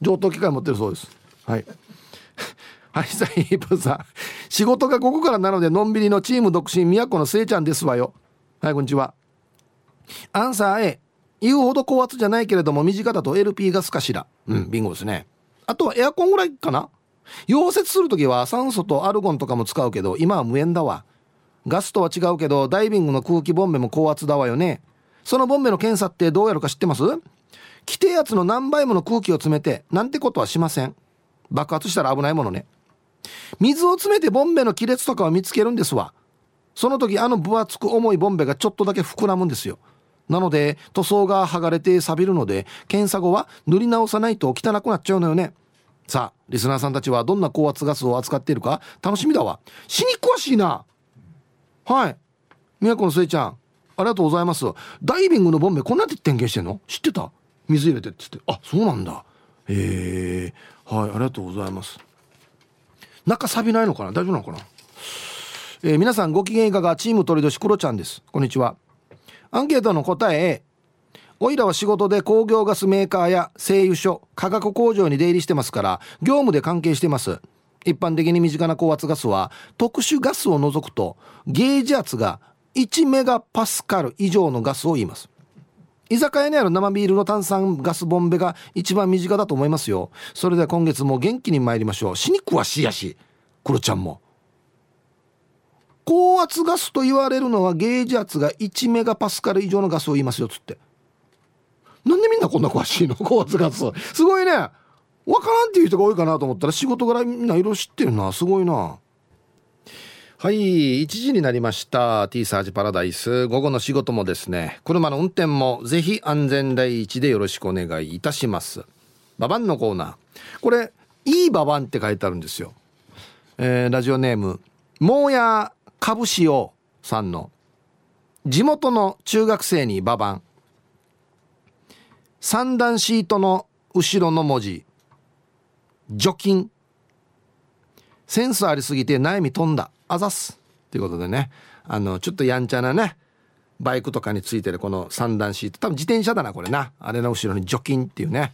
[SPEAKER 1] 上等機械持ってるそうです。はい。[LAUGHS] はい、サイープさん。仕事が午後からなので、のんびりのチーム独身、宮古のせいちゃんですわよ。はいこんにちは。アンサー A 言うほど高圧じゃないけれども短だと LP ガスかしらうんビンゴですね。あとはエアコンぐらいかな？溶接する時は酸素とアルゴンとかも使うけど今は無縁だわ。ガスとは違うけどダイビングの空気ボンベも高圧だわよね。そのボンベの検査ってどうやるか知ってます？規定圧の何倍もの空気を詰めてなんてことはしません。爆発したら危ないものね。水を詰めてボンベの亀裂とかを見つけるんですわ。その時あの分厚く重いボンベがちょっとだけ膨らむんですよ。なので塗装が剥がれて錆びるので検査後は塗り直さないと汚くなっちゃうのよね。さあリスナーさんたちはどんな高圧ガスを扱っているか楽しみだわ。死に詳しいな。はい。宮古のせいちゃんありがとうございます。ダイビングのボンベこんなって点検してんの？知ってた？水入れてっつって。あそうなんだ。へえはいありがとうございます。中錆びないのかな？大丈夫なのかな？えー、皆さんご機嫌いかがチーム鳥年クロちゃんです。こんにちは。アンケートの答えおいらは仕事で工業ガスメーカーや製油所化学工場に出入りしてますから業務で関係してます。一般的に身近な高圧ガスは特殊ガスを除くとゲージ圧が1メガパスカル以上のガスを言います。居酒屋にある生ビールの炭酸ガスボンベが一番身近だと思いますよ。それでは今月も元気に参りましょう。死に詳しいやしクロちゃんも。高圧ガスと言われるのはゲージ圧が1メガパスカル以上のガスを言いますよっつって。なんでみんなこんな詳しいの？[LAUGHS] 高圧ガス。すごいね。わからんっていう人が多いかなと思ったら仕事柄みんな色知ってるな。すごいな。はい1時になりました。T サージパラダイス。午後の仕事もですね。車の運転もぜひ安全第一でよろしくお願いいたします。ババンのコーナー。これいいババンって書いてあるんですよ。えー、ラジオネームもうや株式をさんの地元の中学生にババン。三段シートの後ろの文字。除菌。センスありすぎて悩み飛んだ。あざす。ということでね。あのちょっとやんちゃなね。バイクとかについてるこの三段シート。多分自転車だなこれな。あれの後ろに除菌っていうね。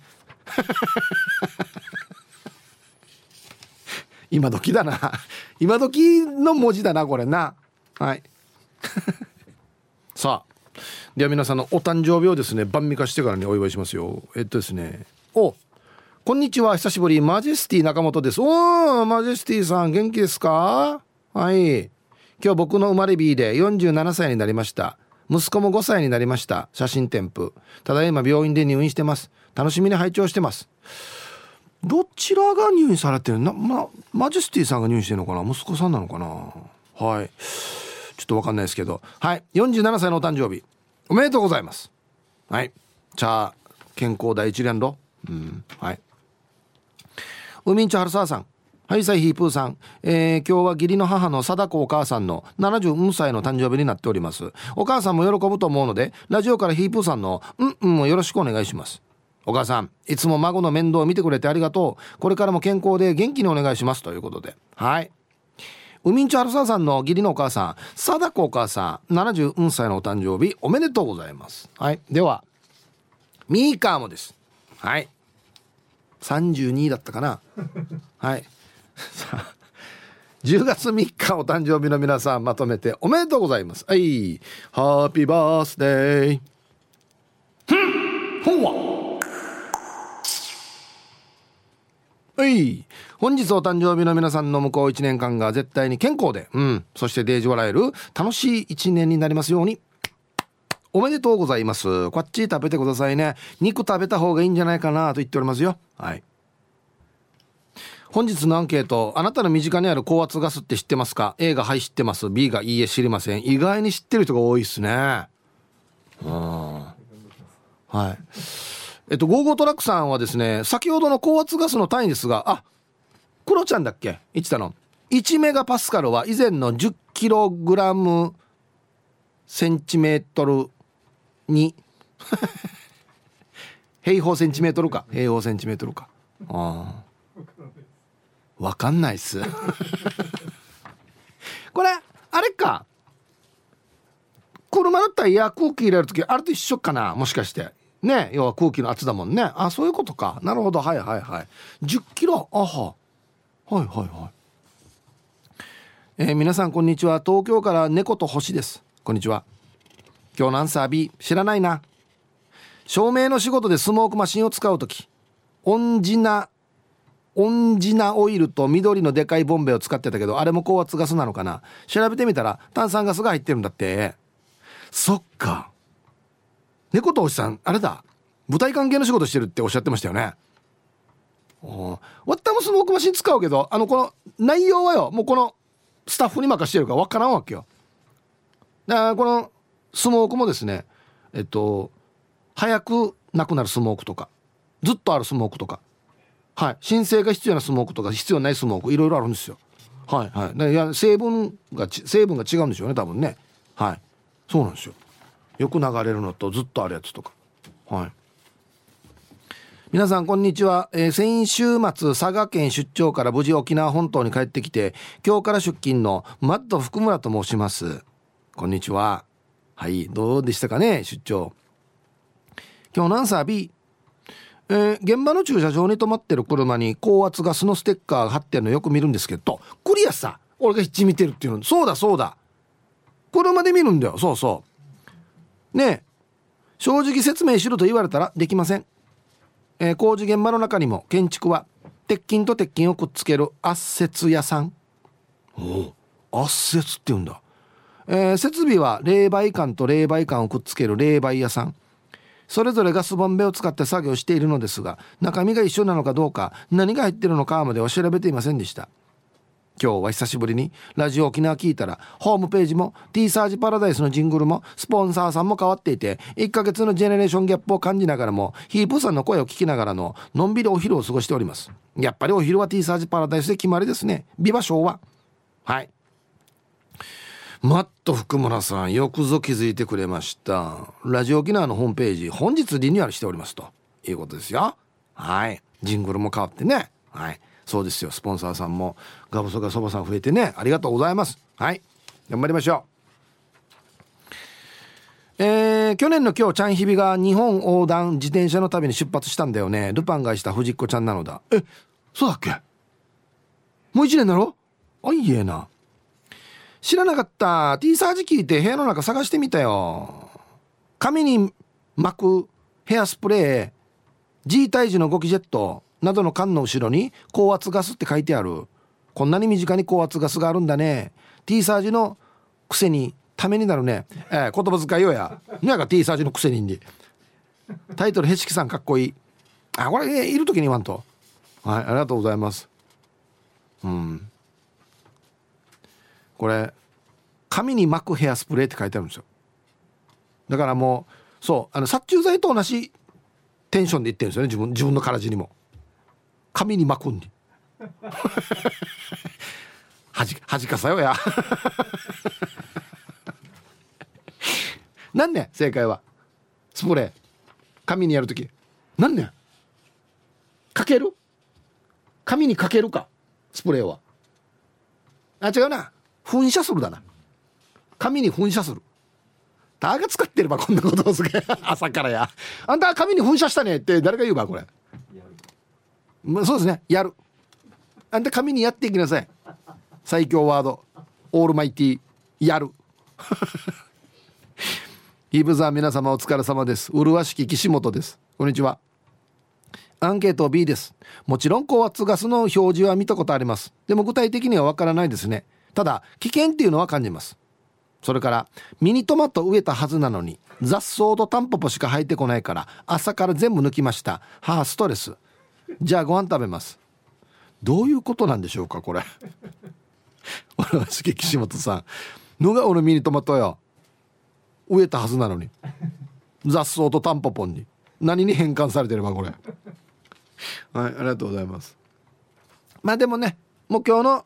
[SPEAKER 1] 今時だな。[LAUGHS] 今時の文字だなこれな。はい。[LAUGHS] さあでは皆さんのお誕生日をですね晩味化してからにお祝いしますよ。えっとですねおこんにちは。久しぶり。マジェスティ中本です。おおマジェスティさん元気ですか？はい。今日僕の生まれ日で47歳になりました。息子も5歳になりました。写真添付。ただいま病院で入院してます。楽しみに拝聴してます。どちらが入院されてるな、ま、マジェスティさんが入院してるのかな？息子さんなのかな？はい。ちょっとわかんないですけど。はい。47歳のお誕生日。おめでとうございます。はい。じゃあ健康第一連動うん。はい。海んちょはるささん。はいさいヒープーさん、えー、今日は義理の母の貞子お母さんの74歳の誕生日になっております。お母さんも喜ぶと思うのでラジオからヒープーさんのうんうんをよろしくお願いします。お母さんいつも孫の面倒を見てくれてありがとう。これからも健康で元気にお願いします。ということで。はい。海んちょはるささんの義理のお母さん貞子お母さん74歳のお誕生日おめでとうございます。はい。ではミーカーもです。はい。32だったかな。はい。10月3日お誕生日の皆さんまとめておめでとうございます。はい。ハッピーバースデー。ほわはい。本日お誕生日の皆さんの向こう1年間が絶対に健康でうん。そしてデージ笑える楽しい1年になりますように。おめでとうございます。こっち食べてくださいね。肉食べた方がいいんじゃないかなと言っておりますよ。はい。本日のアンケートあなたの身近にある高圧ガスって知ってますか？A がはい知ってます。B がいいえ知りません。意外に知ってる人が多いっすね。うん。はい。えっとゴーゴートラックさんはですね先ほどの高圧ガスの単位ですがあクロちゃんだっけ？言ってたの1メガパスカルは以前の10キログラムセンチメートルに [LAUGHS] 平方センチメートルか？平方センチメートルか。ああ。わかんないっす。[LAUGHS] これあれか？車のタイヤ空気入れる時あれと一緒かな？もしかして。ね要は空気の圧だもんね。あそういうことか。なるほど。はいはいはい。10キロ。あは。はいはいはい。えー、皆さんこんにちは。東京から猫と星です。こんにちは。今日のアンサー B 知らないな。照明の仕事でスモークマシンを使う時。オンジナオンジナオイルと緑のでかいボンベを使ってたけどあれも高圧ガスなのかな。調べてみたら炭酸ガスが入ってるんだって。そっか。猫とおじさんあれだ。舞台関係の仕事してるっておっしゃってましたよね。わったもスモークマシン使うけどあのこの内容はよもうこのスタッフに任してるから分からんわけよ。だからこのスモークもですねえっと早くなくなるスモークとかずっとあるスモークとかはい。申請が必要なスモークとか必要ないスモークいろいろあるんですよ。はいはい。いや成分が成分が違うんでしょうね多分ね。はい。そうなんですよ。よく流れるのとずっとあるやつとか。はい。皆さんこんにちは、えー、先週末佐賀県出張から無事沖縄本島に帰ってきて今日から出勤のマッド福村と申します。こんにちは。はい。どうでしたかね出張。今日のアンサーえー、現場の駐車場に止まってる車に高圧ガスのステッカーが貼ってるのよく見るんですけどクリアさ。俺がヒッ見てるっていうの。そうだそうだ。車で見るんだよ。そうそう。ねえ。正直説明しろと言われたらできません、えー、工事現場の中にも建築は鉄筋と鉄筋をくっつける圧接屋さん。お圧接って言うんだ、えー、設備は冷媒管と冷媒管をくっつける冷媒屋さん。それぞれガスボンベを使って作業しているのですが中身が一緒なのかどうか何が入ってるのかまでは調べていませんでした。今日は久しぶりにラジオ沖縄聞いたらホームページも T サージパラダイスのジングルもスポンサーさんも変わっていて1ヶ月のジェネレーションギャップを感じながらもヒープさんの声を聞きながらののんびりお昼を過ごしております。やっぱりお昼は T サージパラダイスで決まりですね。ビバ昭和はい。マット福村さんよくぞ気づいてくれました。ラジオ沖縄のホームページ本日リニューアルしておりますと。いうことですよ。はい。ジングルも変わってね。はい。そうですよ。スポンサーさんもガボソガそばさん増えてねありがとうございます。はい。頑張りましょう。えー、去年の今日ちゃんひびが日本横断自転車の旅に出発したんだよね。ルパンがした藤子ちゃんなのだ。えそうだっけ？もう一年だろ？あいいえな。知らなかった。T サージ聞いて部屋の中探してみたよ。髪に巻くヘアスプレー G 体重のゴキジェットなどの缶の後ろに高圧ガスって書いてある。こんなに身近に高圧ガスがあるんだね。T サージのくせにためになるね。えー、言葉遣いようや。なんか T サージのくせにタイトルへしきさんかっこいい。あこれ、いる時に言わんと。はいありがとうございます。うん。これ紙に巻くヘアスプレーって書いてあるんですよ。だからもうそうあの殺虫剤と同じテンションで言ってるんですよね自分自分の体にも。髪に巻くんにはじはじかさよや。[LAUGHS] 何ね正解は。スプレー。髪にやるとき。何ねかける？髪にかけるか？スプレーは。あ違うな。噴射するだな。髪に噴射する。たが使ってればこんなことをすげ [LAUGHS] 朝からや。あんた髪に噴射したねって誰が言うばこれ？まあ、そうですね。やるあんた紙にやっていきなさい。最強ワード。オールマイティやる。[LAUGHS] イブザー皆様お疲れ様です。麗しき岸本です。こんにちは。アンケート B です。もちろん高圧ガスの表示は見たことあります。でも具体的にはわからないですね。ただ危険っていうのは感じます。それからミニトマト植えたはずなのに雑草とタンポポしか生えてこないから朝から全部抜きました。はあストレス。じゃあご飯食べます。どういうことなんでしょうかこれ。[LAUGHS] 俺は好き岸本さん。のが俺ミニトマトよ。植えたはずなのに。雑草とタンポポンに。何に変換されてればこれ。はいありがとうございます。まあでもねもう今日の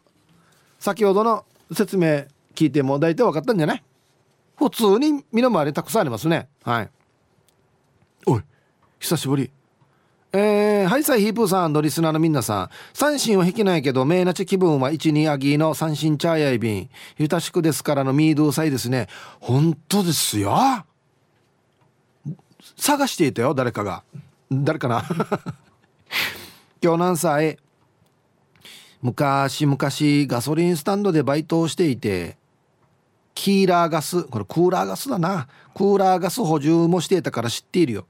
[SPEAKER 1] 先ほどの説明聞いても大体分かったんじゃない？普通に身の回りたくさんありますね。はい。おい久しぶり。えー、ハイサイヒープーさんのリスナーのみんなさん。三振は引きないけどメーナチ気分は12アギーの三振チャーヤイビン。ゆたしくですからのミードゥーサイですね。本当ですよ。探していたよ誰かが。誰かな？[LAUGHS] 今日何歳昔々ガソリンスタンドでバイトをしていてキーラーガス。これクーラーガスだな。クーラーガス補充もしていたから知っているよ。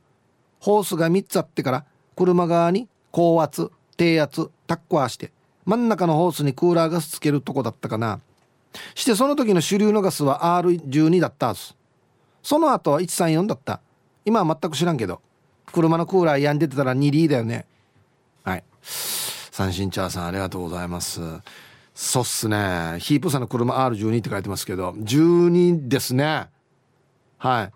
[SPEAKER 1] ホースが3つあってから車側に高圧低圧タッコアして真ん中のホースにクーラーガスつけるとこだったかな。してその時の主流のガスは R12 だったはず。その後は134だった。今は全く知らんけど車のクーラー病んでてたら2リーだよね。はい。三振チャーさんありがとうございます。そうっすね。ヒープさんの車 R12 って書いてますけど12ですね。はい。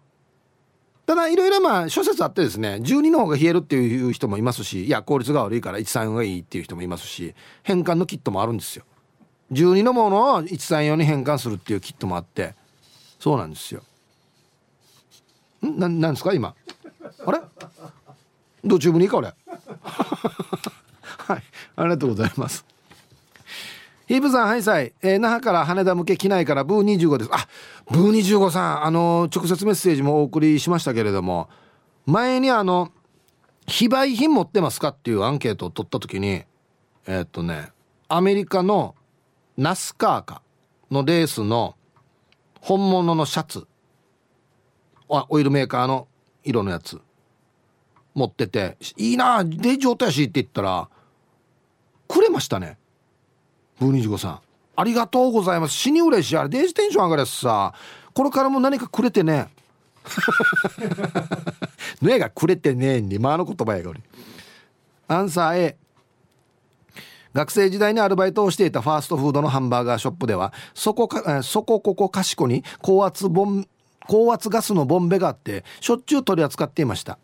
[SPEAKER 1] ただいろいろまあ諸説あってですね12の方が冷えるっていう人もいますしいや効率が悪いから134がいいっていう人もいますし変換のキットもあるんですよ。12のものを134に変換するっていうキットもあってそうなんですよ。ん？ななんですか？今。あれ？どっちもいいか俺。[LAUGHS] はい。ありがとうございます。ヒープさん、ハイサイ。えー、那覇から羽田向け機内からブー25です。あ、ブー25さん、あの、直接メッセージもお送りしましたけれども、前にあの、非売品持ってますかっていうアンケートを取った時に、えー、っとね、アメリカのナスカーカのレースの本物のシャツ、あオイルメーカーの色のやつ、持ってて、いいな、で状態やしって言ったら、くれましたね。ブー25さんありがとうございます。死に嬉しい。あれデージテンション上がるやつさ。これからも何かくれてね。[LAUGHS] ねえがくれてねえにまあの言葉やがりアンサー A 学生時代にアルバイトをしていたファーストフードのハンバーガーショップではそこかそこここかしこに高圧ボン高圧ガスのボンベがあってしょっちゅう取り扱っていました。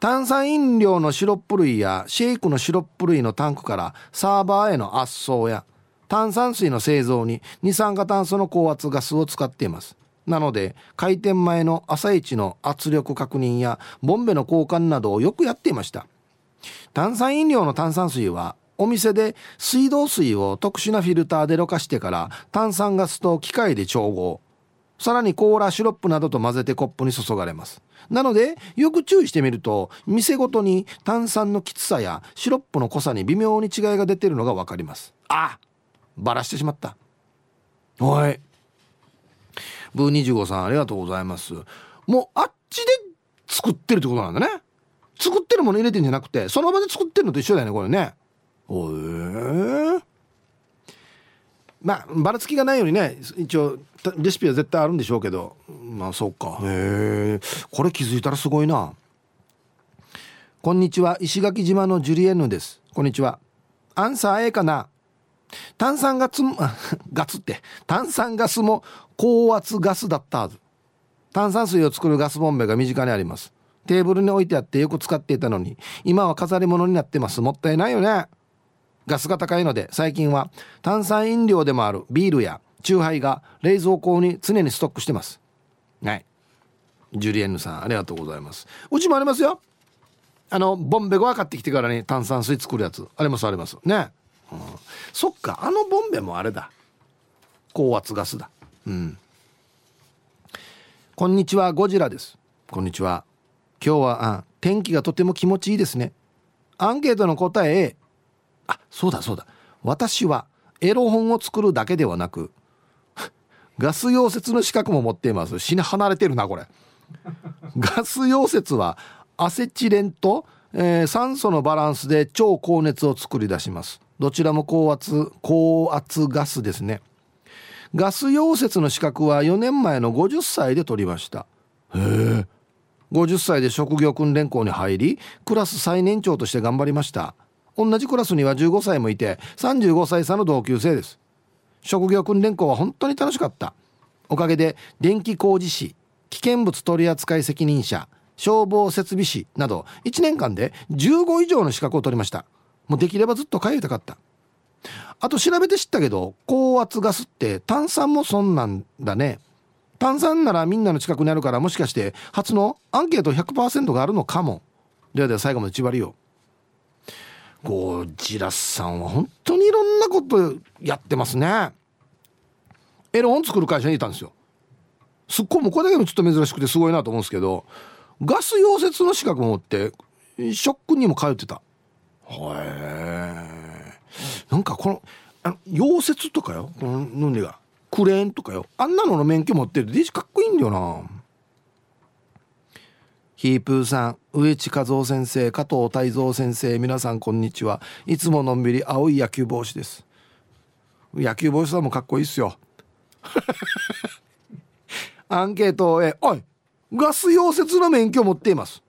[SPEAKER 1] 炭酸飲料のシロップ類やシェイクのシロップ類のタンクからサーバーへの圧送や炭酸水の製造に二酸化炭素の高圧ガスを使っています。なので開店前の朝一の圧力確認やボンベの交換などをよくやっていました。炭酸飲料の炭酸水はお店で水道水を特殊なフィルターでろ過してから炭酸ガスと機械で調合。さらにコーラシロップなどと混ぜてコップに注がれます。なのでよく注意してみると店ごとに炭酸のきつさやシロップの濃さに微妙に違いが出てるのが分かります。あバラしてしまった。はい。ブー25さんありがとうございます。もうあっちで作ってるってことなんだね。作ってるもの入れてんじゃなくてその場で作ってるのと一緒だよねこれね。おえー、まあばらつきがないようにね一応レシピは絶対あるんでしょうけど。まあそうか。へえ。これ気づいたらすごいな。こんにちは。石垣島のジュリエンヌです。こんにちは。アンサー A かな？炭酸 [LAUGHS] ガスガスって炭酸ガスも高圧ガスだったはず。炭酸水を作るガスボンベが身近にあります。テーブルに置いてあってよく使っていたのに今は飾り物になってます。もったいないよね。ガスが高いので最近は炭酸飲料でもあるビールやチューハイが冷蔵庫に常にストックしてます。はい。ジュリエンヌさんありがとうございます。うちもありますよ。あのボンベが買ってきてからに炭酸水作るやつありますあります。ね、うん、そっかあのボンベもあれだ。高圧ガスだ。うん。こんにちはゴジラです。こんにちは。今日はあ天気がとても気持ちいいですね。アンケートの答え A あそうだそうだ。私はエロ本を作るだけではなく [LAUGHS] ガス溶接の資格も持っています。死に離れてるなこれ。[LAUGHS] ガス溶接はアセチレンと、えー、酸素のバランスで超高熱を作り出します。どちらも高圧高圧ガスですね。ガス溶接の資格は4年前の50歳で取りました。へえ50歳で職業訓練校に入りクラス最年長として頑張りました。同じクラスには15歳もいて35歳差の同級生です。職業訓練校は本当に楽しかった。おかげで電気工事士危険物取扱責任者消防設備士など1年間で15以上の資格を取りました。もうできればずっと通いたかった。あと調べて知ったけど高圧ガスって炭酸もそんなんだね。炭酸ならみんなの近くにあるからもしかして初のアンケート100%があるのかも。ではでは最後まで縛りよゴジラさんは本当にいろんなことやってますね。エロ本作る会社にいたんですよ。すっごいもうこれだけでもちょっと珍しくてすごいなと思うんですけどガス溶接の資格も持ってショックにも通ってた。へえんかこのあの溶接とかよ。このなんでがクレーンとかよ。あんなのの免許持ってるデジかっこいいんだよな。ヒープーさん植地和夫先生加藤泰造先生皆さんこんにちは。いつものんびり青い野球帽子です。野球帽子さんもかっこいいっすよ。[LAUGHS] アンケートへおいガス溶接の免許を持っています。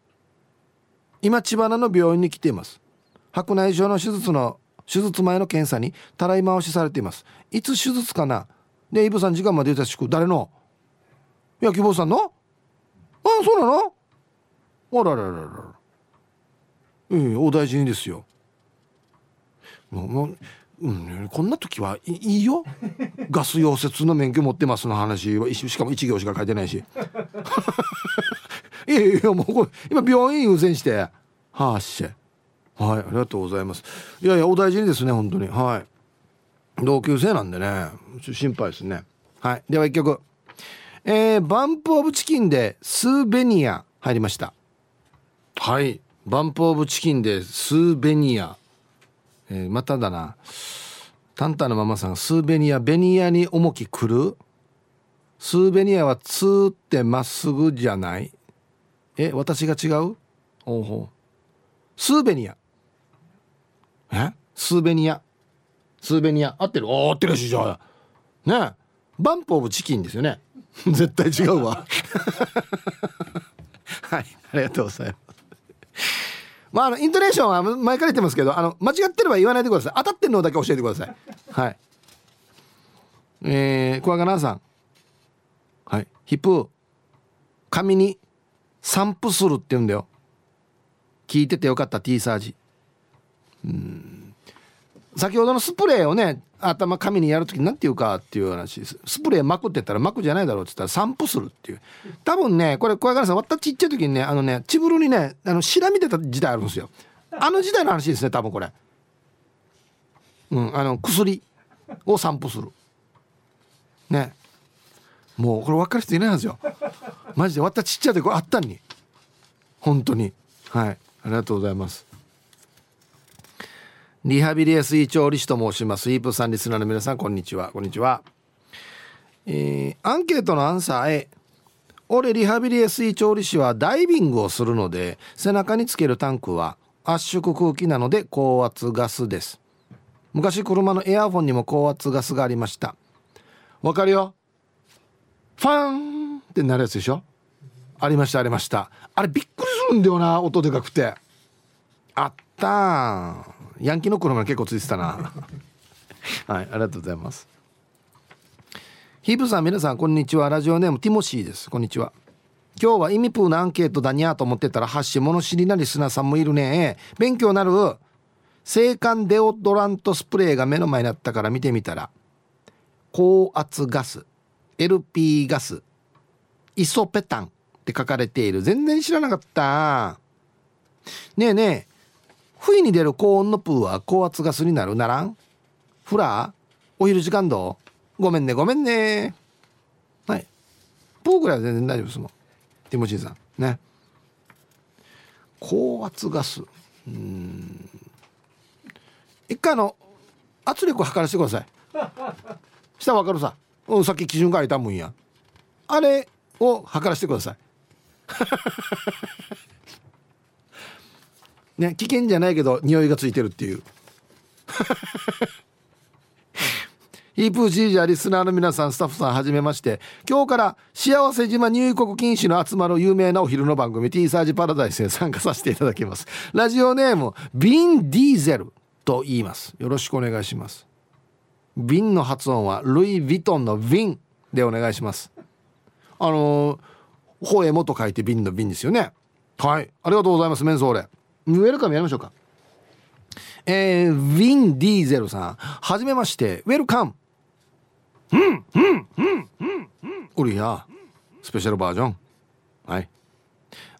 [SPEAKER 1] 今千葉の病院に来ています。白内障の手術の手術前の検査にたらい回しされています。いつ手術かな？でイブさん時間まで言うたしく誰の？野球坊さんの？あそうなの？あららららら。ええお大事にですよ。もううん、こんな時はいいよ。[LAUGHS] ガス溶接の免許持ってますの話はしかも1行しか書いてないし。[LAUGHS] いやいやもうこれ今病院優先して。はあっしはいありがとうございます。いやいやお大事にですね本当に。はい。同級生なんでね心配ですね。はい。では一曲。えー、バンプオブチキンでスーベニア入りました。はい。バンプオブチキンでスーベニアえー、まただなタンタのママさんスーベニアベニヤに重き来る？スーベニアはツーってまっすぐじゃない？え私が違う？おほスーベニア。え？スーベニア。スーベニア。合ってる？合ってるしじゃあ。ねバンプオブチキンですよね。[LAUGHS] 絶対違うわ。[LAUGHS] はいありがとうございます。まあ、あの、イントネーションは前から言ってますけど、あの、間違ってれば言わないでください。当たってるのだけ教えてください。はい。えー、小若菜さん。はい。ヒップ紙に散布するって言うんだよ。聞いててよかった T サージ。うん。先ほどのスプレーをね、頭紙にやるとき何て言うかっていう話。ですスプレー巻くって言ったら巻くじゃないだろうって言ったら散布するっていう。多分ねこれ小柄さん割ったちっちゃい時にねあのねチブルにねあの白見てた時代あるんですよ。あの時代の話ですね多分これ。うんあの薬を散布する。ね。もうこれ分かる人いないんですよ。マジで割ったちっちゃい時これあったんに。本当に。はい。ありがとうございます。リハビリエスイ調理師と申します。イープさんリスナーの皆さんこんにちは。こんにちは。えー、アンケートのアンサー A 俺リハビリエスイ調理師はダイビングをするので背中につけるタンクは圧縮空気なので高圧ガスです。昔車のエアフォンにも高圧ガスがありました。わかるよ。ファンってなるやつでしょ？ありましたありました。あれびっくりするんだよな音でかくて。あったヤンキーの車結構ついてたな。[LAUGHS] はいありがとうございます。ヒープさん皆さんこんにちは。ラジオネームティモシーです。こんにちは。今日は意味プーのアンケートだにゃと思ってたら発信物知りなリスナーさんもいるね。勉強なる制汗デオドラントスプレーが目の前にあったから見てみたら高圧ガス LP ガスイソペタンって書かれている。全然知らなかった。ねえねえ冬に出る高温のプーは高圧ガスになるならん？フラーお昼時間どう？ごめんねごめんね。はい。プーぐらいは全然大丈夫ですもん。ティモチンさん。ね。高圧ガス。うん。一回の圧力を測らせてください。[LAUGHS] 下わかるさ。うんさっき基準が開いたもんや。あれを測らせてください。[LAUGHS] ね危険じゃないけど匂いがついてるっていう。[LAUGHS] ヒープージージャーリスナーの皆さんスタッフさんはじめまして今日から幸せ島入国禁止の集まる有名なお昼の番組 T サージパラダイスへ参加させていただきます。ラジオネームビン・ディーゼルと言います。よろしくお願いします。ビンの発音はルイ・ヴィトンのヴィンでお願いします。あのー、ホエモと書いてビンのビンですよね。はい。ありがとうございますメンソーレ。ウェルカムやりましょうか。えー、ヴィン・ディーゼルさん。はじめまして。ウェルカム。うんうんうんうんうん。おりや。スペシャルバージョン。はい。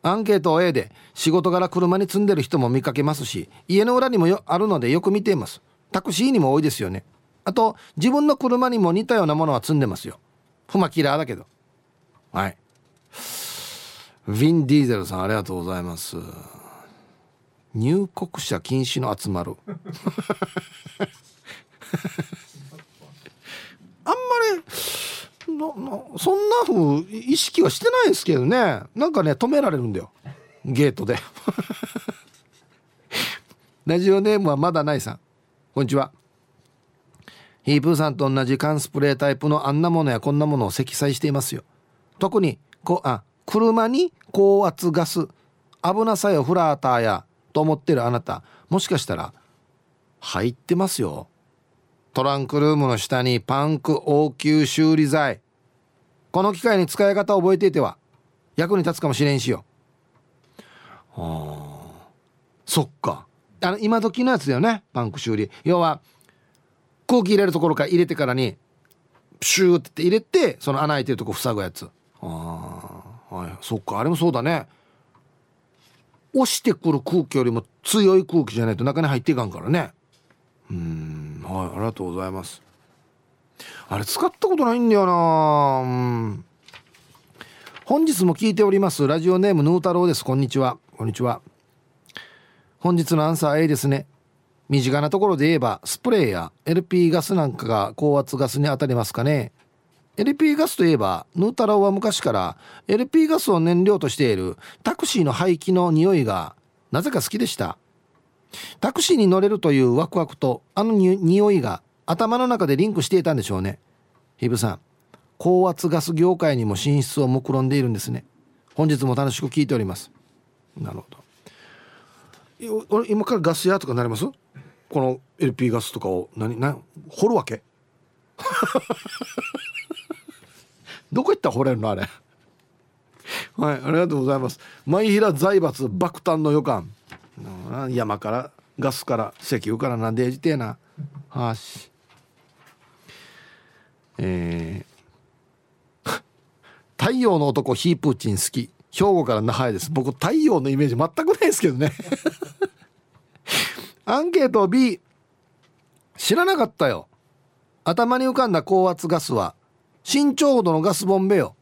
[SPEAKER 1] アンケートを A で。仕事柄車に積んでる人も見かけますし家の裏にもあるのでよく見ています。タクシーにも多いですよね。あと自分の車にも似たようなものは積んでますよ。フマキラーだけど。はい。ヴィン・ディーゼルさんありがとうございます。入国者禁止の集まる。[LAUGHS] あんまりななそんなふう意識はしてないですけどね。なんかね止められるんだよ。ゲートで。[LAUGHS] ラジオネームはまだないさん。こんにちは。ヒープーさんと同じ缶スプレータイプのあんなものやこんなものを積載していますよ。特にこあ車に高圧ガス。危なさよフラーターやと思ってるあなた。もしかしたら入ってますよ。トランクルームの下にパンク応急修理剤。この機械に使い方を覚えていては役に立つかもしれんしよ。はあそっか。あの今時のやつだよね。パンク修理。要は空気入れるところから入れてからにプシューって入れてその穴開いてるとこ塞ぐやつ。ああはい。そっか。あれもそうだね。押してくる空気よりも強い空気じゃないと中に入っていかんからね。うん。はいありがとうございます。あれ使ったことないんだよな。うん。本日も聞いております。ラジオネームヌー太郎です。こんにちは。こんにちは。本日のアンサー A ですね。身近なところで言えばスプレーや LP ガスなんかが高圧ガスに当たりますかね。LP ガスといえばヌー太郎は昔から LP ガスを燃料としているタクシーの排気の匂いがなぜか好きでした。タクシーに乗れるというワクワクとあの匂いが頭の中でリンクしていたんでしょうね。ヒブさん高圧ガス業界にも進出を目論んでいるんですね。本日も楽しく聞いております。なるほど。俺今からガス屋とかなります？この LP ガスとかを何何掘るわけ？[LAUGHS] どこ行ったら掘れるのあれ？はいありがとうございます。前平財閥爆誕の予感。山からガスから石油からなんでえじてえな。はし。えー、[LAUGHS] 太陽の男ヒープーチン好き。兵庫から那覇へです。僕太陽のイメージ全くないですけどね。[LAUGHS] アンケート B 知らなかったよ。頭に浮かんだ高圧ガスは身長ほどのガスボンベよ。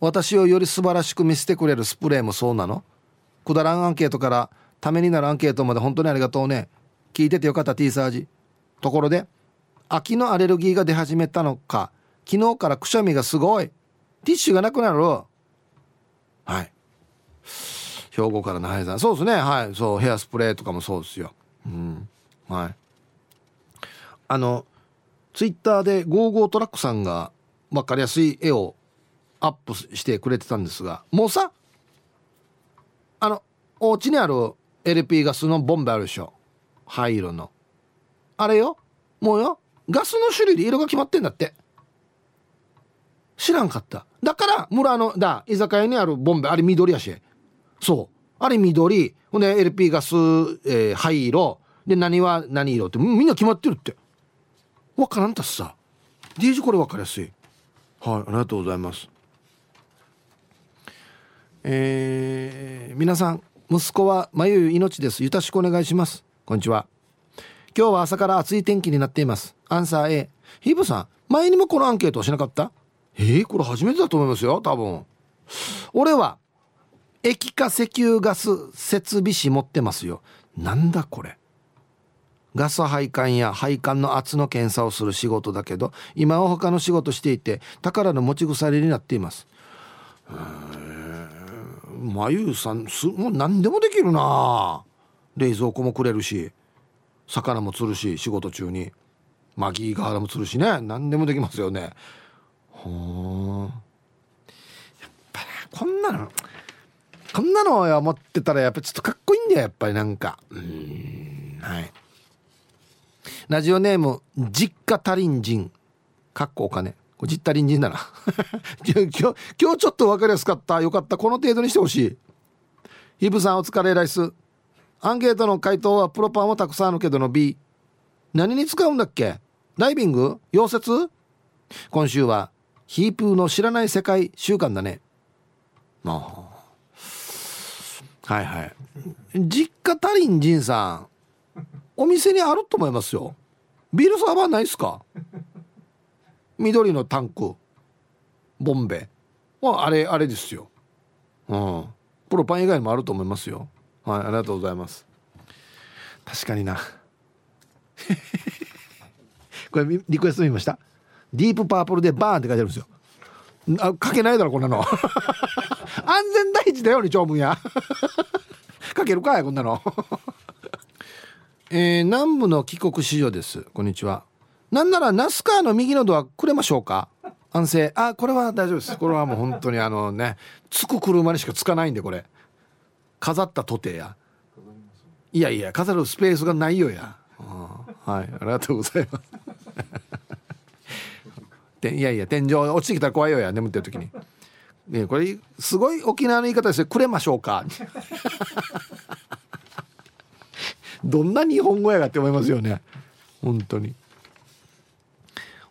[SPEAKER 1] 私をより素晴らしく見せてくれるスプレーもそうなの？くだらんアンケートからためになるアンケートまで本当にありがとうね。聞いててよかった ティーサージ。ところで秋のアレルギーが出始めたのか。昨日からくしゃみがすごい。ティッシュがなくなる。はい。兵庫から那覇さんそうですね。はい。そうヘアスプレーとかもそうですよ。うん。はい。あのツイッターでゴーゴートラックさんが分かりやすい絵をアップしてくれてたんですがもうさあのお家にある LP ガスのボンベあるでしょ。灰色の。あれよ？もうよ？ガスの種類で色が決まってんだって。知らんかった。だから村のだ居酒屋にあるボンベあれ緑やし。そう。あれ緑。ほんで LP ガス、えー、灰色。で何は何色って。みんな決まってるって。わからんたっさ。DJ これ分かりやすい。はいありがとうございます。えー、皆さん息子はまゆ命です。よろしくお願いします。こんにちは。今日は朝から暑い天気になっています。アンサー A ヒブさん前にもこのアンケートをしなかった？えー、これ初めてだと思いますよ多分。俺は液化石油ガス設備士持ってますよ。なんだこれ。ガス配管や配管の圧の検査をする仕事だけど今は他の仕事していて宝の持ち腐れになっています。まゆうさんすもう何でもできるな。冷蔵庫もくれるし魚も釣るし仕事中に。マギーガーラも釣るしね。何でもできますよね。ほやっぱこんなのこんなのを持ってたらやっぱちょっとかっこいいんだよやっぱりなんか。うんはい。ラジオネーム実家足りん人。かっこお金。これ実家隣人だな。[LAUGHS] 今日今日ちょっと分かりやすかった。よかった。この程度にしてほしい。ヒブさんお疲れライス。アンケートの回答はプロパンはたくさんあるけどの B 何に使うんだっけ？ダイビング？溶接？今週はヒープーの知らない世界。週間だね。ああはいはい。実家足りん人さん。お店にあると思いますよ。ビールサーバーないっすか？[LAUGHS] 緑のタンク。ボンベ。はあれあれですよ。うん。プロパン以外もあると思いますよ。はいありがとうございます。確かにな。[LAUGHS] これリクエスト見ました？ディープパープルでバーンって書いてあるんですよ。あ書けないだろこんなの。[LAUGHS] 安全第一だよね長文や。書けるかいこんなのえー、南部の帰国子女です。こんにちは。なんならナスカーの右のドアくれましょうか？安静。あこれは大丈夫です。これはもう本当にあのねつく車にしかつかないんでこれ。飾ったとてや。いやいや飾るスペースがないよや、はい。ありがとうございます。[LAUGHS] いやいや天井落ちてきたら怖いよや。眠ってる時に。ねこれすごい沖縄の言い方ですよくれましょうか？どんな日本語やがって思いますよね。本当に。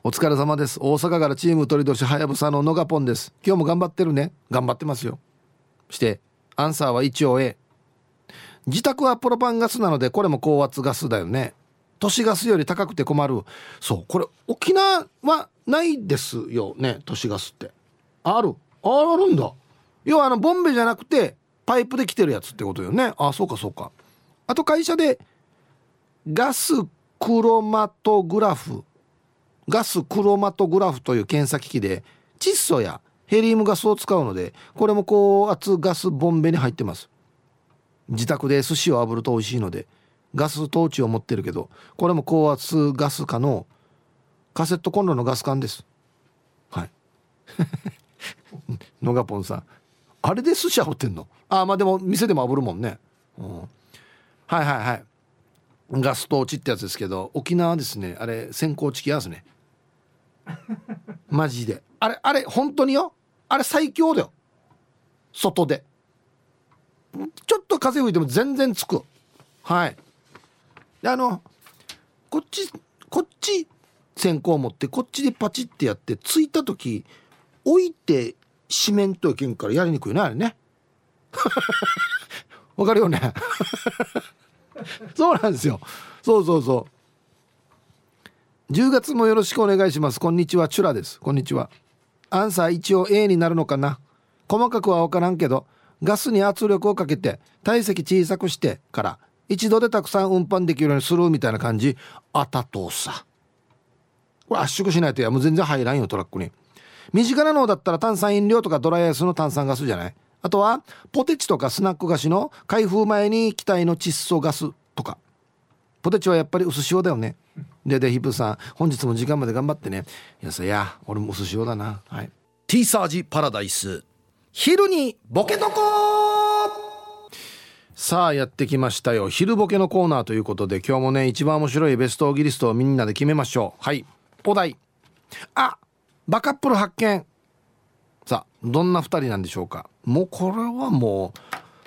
[SPEAKER 1] お疲れ様です。大阪からチーム鳥年はやぶさののがぽんです。今日も頑張ってるね。頑張ってますよ。してアンサーは一応 A 自宅はプロパンガスなのでこれも高圧ガスだよね。都市ガスより高くて困る。そうこれ沖縄はないですよね。都市ガスって。ある。あるんだ。要はあのボンベじゃなくてパイプで来てるやつってことよね。あそうかそうか。あと会社でガスクロマトグラフガスクロマトグラフという検査機器で窒素やヘリウムガスを使うのでこれも高圧ガスボンベに入ってます。自宅で寿司を炙ると美味しいのでガストーチを持ってるけどこれも高圧ガス化のカセットコンロのガス管です。はい。[LAUGHS] 野賀ポンさん。あれで寿司炙ってんの？あまあでも店でも炙るもんね、うん、はいはいはい。ガストーチってやつですけど沖縄ですね。あれ先行チキやすね。マジで。あれあれ本当によ？あれ最強だよ。外で。ちょっと風吹いても全然つくはい。であのこっちこっち先行持ってこっちでパチってやってついた時置いて四面といけんからやりにくいなあれね。[LAUGHS] わかるよね？[LAUGHS] そうなんですよ。そうそうそう。10月もよろしくお願いします。こんにちは。チュラです。こんにちは。アンサー一応 A になるのかな。細かくは分からんけどガスに圧力をかけて体積小さくしてから一度でたくさん運搬できるようにするみたいな感じ。あたとさ。これ圧縮しないといやもう全然入らんよトラックに。身近なのだったら炭酸飲料とかドライアイスの炭酸ガスじゃない？あとはポテチとかスナック菓子の開封前に期待の窒素ガスとか。ポテチはやっぱり薄塩だよね。ででヒップさん本日も時間まで頑張ってね。いやさや俺も薄塩だな。はい。T サージパラダイス。昼にボケとこさあやってきましたよ。昼ボケのコーナーということで今日もね一番面白いベストギリストをみんなで決めましょう。はい。お題。あバカップル発見。さあどんな2人なんでしょうかもうこれはも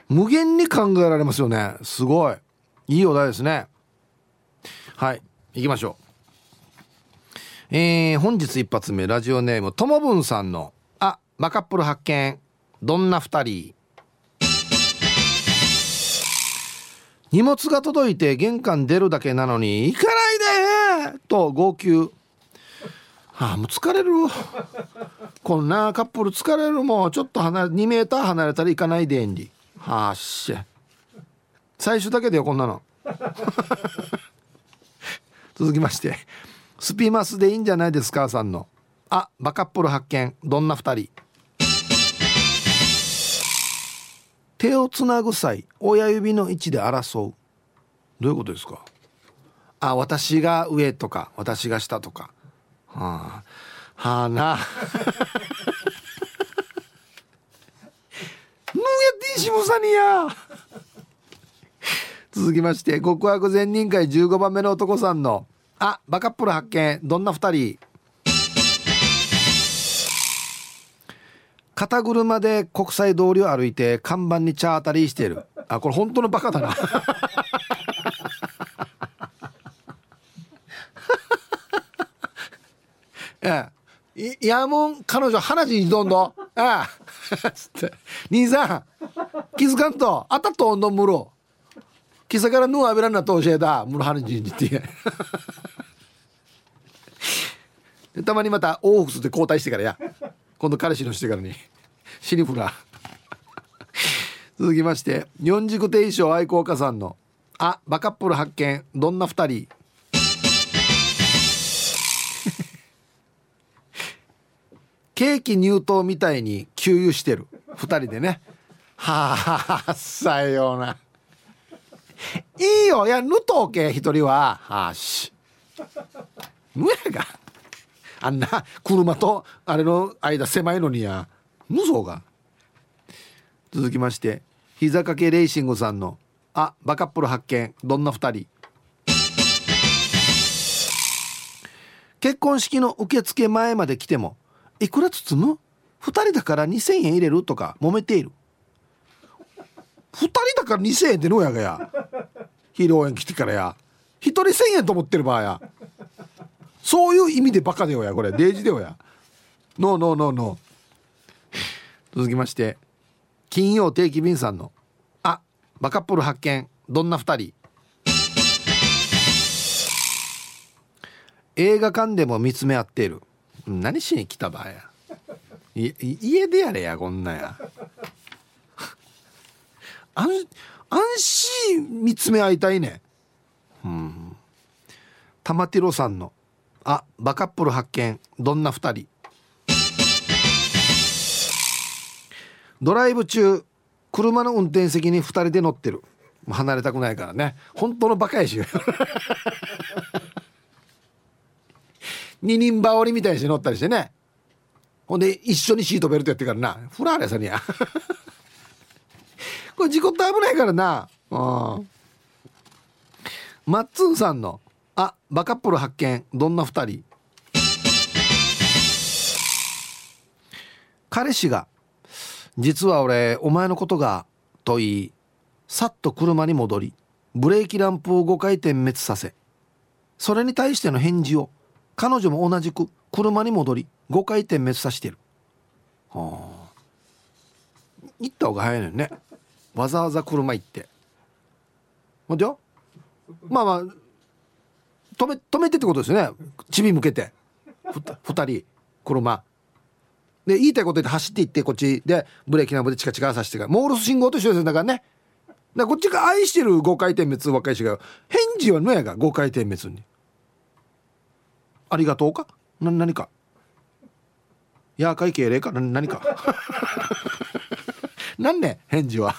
[SPEAKER 1] う無限に考えられますよね。すごい。いいお題ですね。はい。行きましょう。えー、本日一発目ラジオネームともぶんさんの「あマカップル発見。どんな2人」荷物が届いて玄関出るだけなのに行かないでと号泣。ああもう疲れるこんなカップル疲れるもうちょっと離れ2メーター離れたら行かないでんりはあっし最初だけだよこんなの。[LAUGHS] 続きまして。スピマスでいいんじゃないですかさんの。あバカップル発見。どんな2人。手をつなぐ際親指の位置で争う。どういうことですか？あ私が上とか私が下とか。はあ。はあな。ぬやってしもさにや。続きまして極悪善人会15番目の男さんのあバカップル発見。どんな2人？肩車で国際通りを歩いて看板に茶当たりしている。あこれ本当のバカだな。ええ。いやもん彼女鼻血にどんどん。ああつって。兄さん気づかんと。あたとんどんむろ。キサからぬあべらんなと教えたむろ鼻血にって。たまにまた往復で交代してからや。今度彼氏のしてからに。シリフラ続きまして四軸定称愛好家さんの「あバカップル発見。どんな2人」ケーキ入刀みたいに給油してる。2人でね。はあさような。いいよ。いやぬとけ一人は。はし。むやが。あんな車とあれの間狭いのにや。無双が。続きまして膝掛けレーシングさんの「あバカップル発見。どんな2人」結婚式の受付前まで来ても「いくら包む ?2 人だから2,000円入れる?」とか揉めている。2人だから2,000円ってのやがや。披露宴来てからや。1人1,000円と思ってる場合や。そういう意味でバカでよや。これデージでよや。ノーノーノーノー続きまして金曜定期便さんの「あバカップル発見。どんな2人」映画館でも見つめ合っている。何しに来た場合や家でやれやこんなや。安心見つめ合いたいねうん。玉ティロさんの「あバカップル発見。どんな2人」ドライブ中車の運転席に2人で乗ってる。離れたくないからね。本当のバカやし。二人羽織みたいにして乗ったりしてねほんで一緒にシートベルトやってからなフラーレさんにやこれ事故って危ないからなうんマッツンさんの「あバカップル発見どんな2人」彼氏が実は俺お前のことがと言いさっと車に戻りブレーキランプを5回点滅させそれに対しての返事を彼女も同じく車に戻り5回点滅さしてる。はあ。行った方が早いのよね。わざわざ車行って。ほんでよ。まあまあ止め止めてってことですよね。チビ向けて。2人車。で言いたいこと言って走っていってこっちでブレーキナブでチカチカさせてからモールス信号と一緒ですだからね。だこっちが愛してる5回転滅若いしが返事はのやが5回転滅に。ありがとうか？な何か？や会計例か？何か？[LAUGHS] 何ね返事は。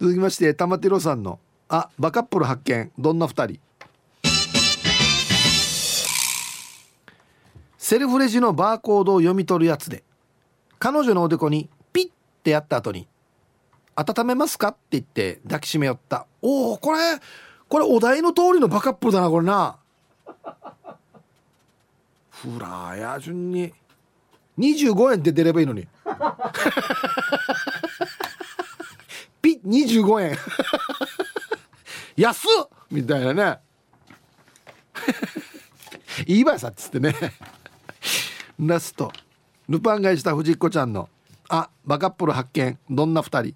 [SPEAKER 1] 続きまして玉テロさんの「あバカップル発見どんな2人」セルフレジのバーコードを読み取るやつで彼女のおでこにピッてやった後に「温めますか?」って言って抱きしめ寄った。おおこれこれお題の通りのバカップルだなこれな。フラーや順に。25円って出ればいいのに。ピッ25円。安っ！みたいなね。いいわさっつってね。ラスト。ルパン買いした藤子ちゃんの「あバカップル発見。どんな2人」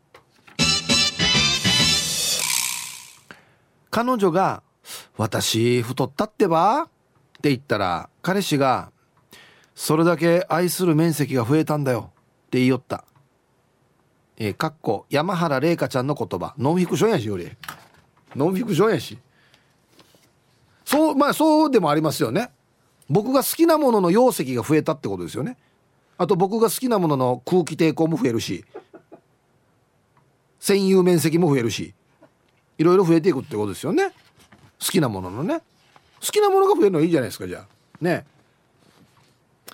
[SPEAKER 1] 彼女が「私太ったってば?」って言ったら彼氏が「それだけ愛する面積が増えたんだよ」って言いよった。えー、かっこ山原玲香ちゃんの言葉。ノンフィクションやしより。ノンフィクションやし。そうまあそうでもありますよね。僕が好きなものの容積が増えたってことですよね。あと僕が好きなものの空気抵抗も増えるし。占有面積も増えるし。いろいろ増えていくってことですよね。好きなもののね。好きなものが増えるのはいいじゃないですかじゃあ。ね。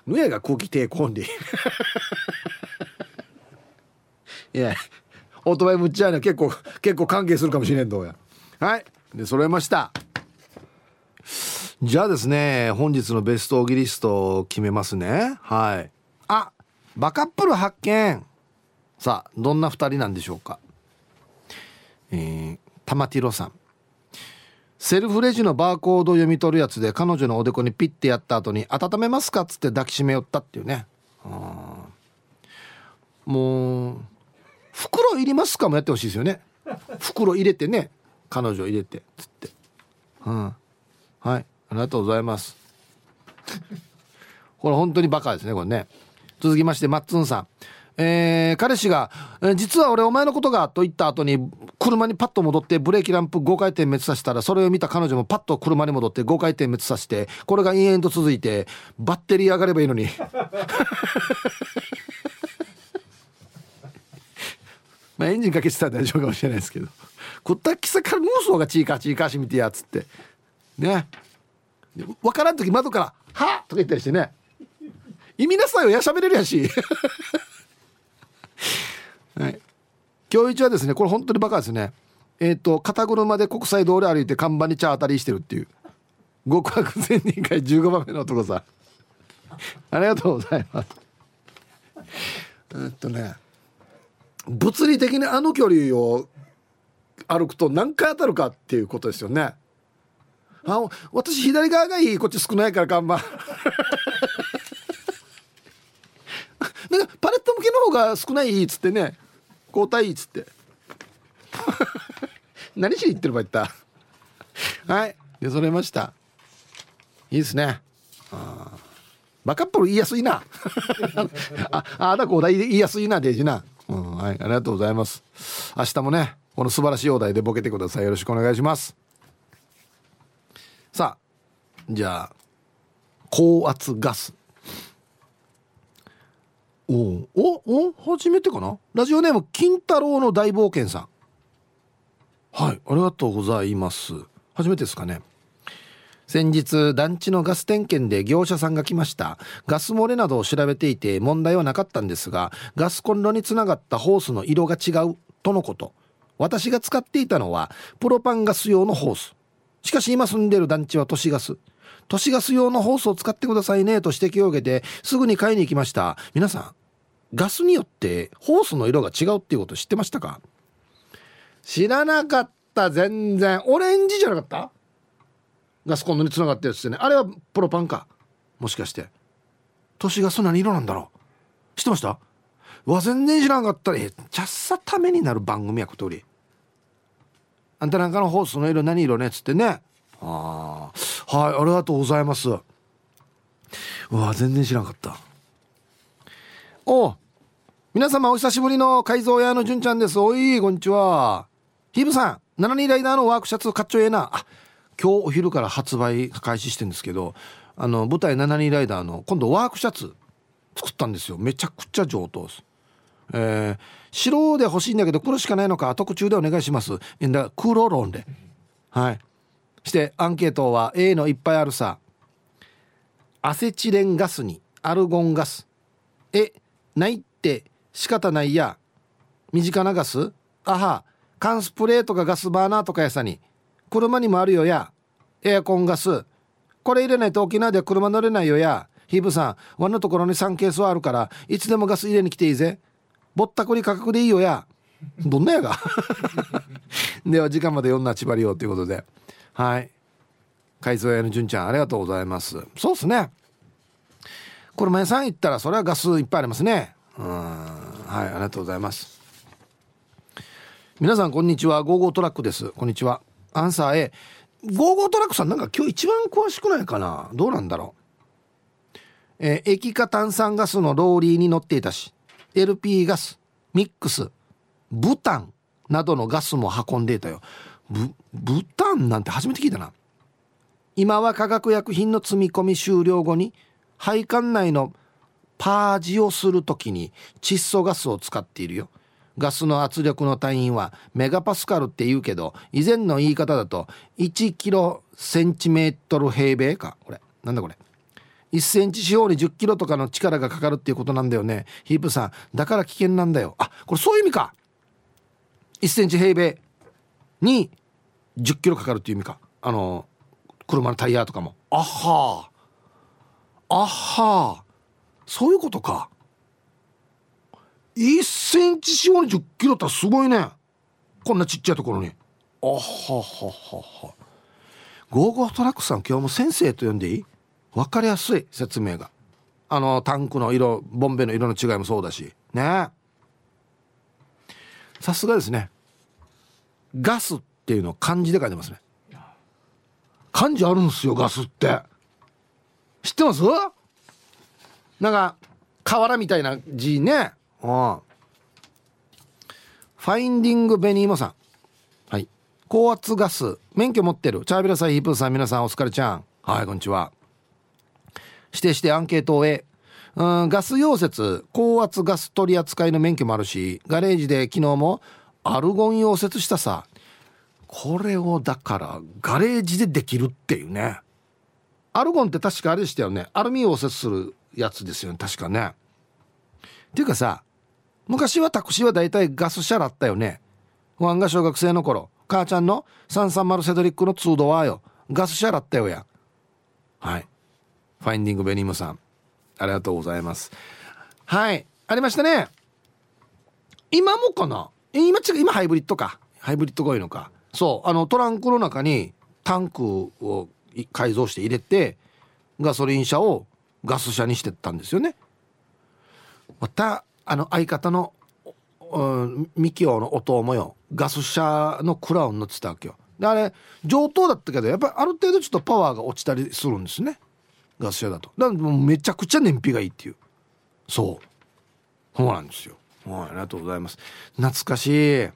[SPEAKER 1] ぬやが空気抵抗で。[LAUGHS] いやオートバイむっちゃね結構結構関係するかもしれんどうや。はい。で揃えました。じゃあですね本日のベストギリストを決めますね。はい。あバカップル発見。さあどんな2人なんでしょうか。えー、玉ティロさん。セルフレジのバーコードを読み取るやつで彼女のおでこにピッてやった後に「温めますか?」っつって抱きしめよったっていうね。もう袋いりますかもやってほしいですよね。袋入れてね。彼女入れて。つって。うん。はい。ありがとうございます。[LAUGHS] これ本当にバカですねこれね。続きましてマッツンさん。えー、彼氏が、えー、実は俺お前のことが」と言った後に車にパッと戻ってブレーキランプ5回転滅させたらそれを見た彼女もパッと車に戻って5回転滅させてこれが延々と続いてバッテリー上がればいいのに。[LAUGHS] まあエンジンかけてたら大丈夫かもしれないですけど。こったきさから妄想がチーカーチーカーしみてやっつって。ね。分からん時窓から「はっ!」とか言ったりしてね。意味なさいよ。やしゃべれるやし。[LAUGHS] はい。今日一はですねこれ本当にバカですね。えっ、ー、と肩車で国際通り歩いて看板に茶当たりしてるっていう。極悪千人会15番目の男さん。ありがとうございます。えっとね物理的にあの距離を歩くと何回当たるかっていうことですよね。あ私左側がいいこっち少ないから看板。[LAUGHS] なんかパレット向けの方が少ないっつってね。交代いいっつって。[LAUGHS] 何しに行ってる場合言った？はい。でそれました。いいですね。あバカップル言いやすいな。[LAUGHS] ああだこうだ言いやすいなデジな。うん、はい、ありがとうございます。明日もね、この素晴らしいお題でボケてください。よろしくお願いします。さあ、じゃあ、高圧ガス。おお、お、初めてかな？ラジオネーム、金太郎の大冒険さん。はい、ありがとうございます。初めてですかね？先日団地のガス点検で業者さんが来ましたガス漏れなどを調べていて問題はなかったんですがガスコンロにつながったホースの色が違うとのこと私が使っていたのはプロパンガス用のホースしかし今住んでる団地は都市ガス都市ガス用のホースを使ってくださいねと指摘を受けてすぐに買いに行きました皆さんガスによってホースの色が違うっていうこと知ってましたか？知らなかった。全然。オレンジじゃなかった？ガスコンロにつながってるっつってね。あれはプロパンか？もしかして。都市ガス何色なんだろう？知ってました？わ全然知らんかった。らえちゃっさためになる番組やことりあんたなんかのホースの色何色ねっつってね。ああはいありがとうございます。わ全然知らんかった。お皆様お久しぶりの改造屋の純ちゃんです。おいこんにちは。ヒブさん72ライダーのワークシャツかっちょええな。あ今日お昼から発売開始してんですけどあの舞台7人ライダーの今度ワークシャツ作ったんですよ。めちゃくちゃ上等です。えー、白で欲しいんだけど黒しかないのか特注でお願いします。んだ黒ロンで。はい。してアンケートは A のいっぱいあるさ。アセチレンガスにアルゴンガス。えないって仕方ないや。身近なガス？あは。缶スプレーとかガスバーナーとかやさに。車にもあるよや。エアコンガス。これ入れないと沖縄では車乗れないよや。ヒープさんワンのところに3ケースはあるからいつでもガス入れに来ていいぜ。ぼったくり価格でいいよや。どんなやが？[LAUGHS] では時間まで読んな千葉りよということで。はい。改造屋の純ちゃんありがとうございます。そうっすね。車屋さん行ったらそれはガスいっぱいありますね。うん。はいありがとうございます。皆さんこんにちは。ゴーゴートラックです。こんにちは。アンサー A ゴーゴートラックさんなんか今日一番詳しくないかな？どうなんだろう？えー、液化炭酸ガスのローリーに乗っていたし LP ガスミックスブタンなどのガスも運んでいたよ。ブブタンなんて初めて聞いたな。今は化学薬品の積み込み終了後に配管内のパージをするときに窒素ガスを使っているよ。ガスの圧力の単位はメガパスカルって言うけど以前の言い方だと1キロセンチメートル平米か。これ。なんだこれ。1センチ四方に10キロとかの力がかかるっていうことなんだよね。ヒープさんだから危険なんだよ。あこれそういう意味か。1センチ平米に10キロかかるっていう意味か。あの車のタイヤとかも。あはあは。あそういうことか。1センチ四方に10キロってすごいね。こんなちっちゃいところに。あはははは。ゴーゴートラックさん今日も先生と呼んでいい？分かりやすい説明が。あのタンクの色ボンベの色の違いもそうだし。ね。さすがですね。ガスっていうのを漢字で書いてますね。漢字あるんすよガスって。知ってます？なんか瓦みたいな字ね。うん。ファインディングベニーモさん。はい。高圧ガス。免許持ってる。チャービラサイヒープーさん皆さんお疲れちゃん。はいこんにちは。指定してアンケートを終え。うんガス溶接。高圧ガス取り扱いの免許もあるしガレージで昨日もアルゴン溶接したさ。これをだからガレージでできるっていうね。アルゴンって確かあれでしたよね。アルミ溶接するやつですよね。確かね。っていうかさ昔はタクシーは大体ガス車だったよね。ワンが小学生の頃母ちゃんの330セドリックの2ドアよガス車だったよや。はい。ファインディングベニムさんありがとうございます。はい。ありましたね。今もかな？今違う今ハイブリッドか。ハイブリッドが多いのか。そう。あのトランクの中にタンクを改造して入れてガソリン車をガス車にしてったんですよね。またあの相方の、うん、ミキオの弟もよガス車のクラウン乗ってたわけよ。であれ上等だったけどやっぱりある程度ちょっとパワーが落ちたりするんですね。ガス車だと。だからもうめちゃくちゃ燃費がいいっていう。そう。そうなんですよ。はいありがとうございます。懐かしい。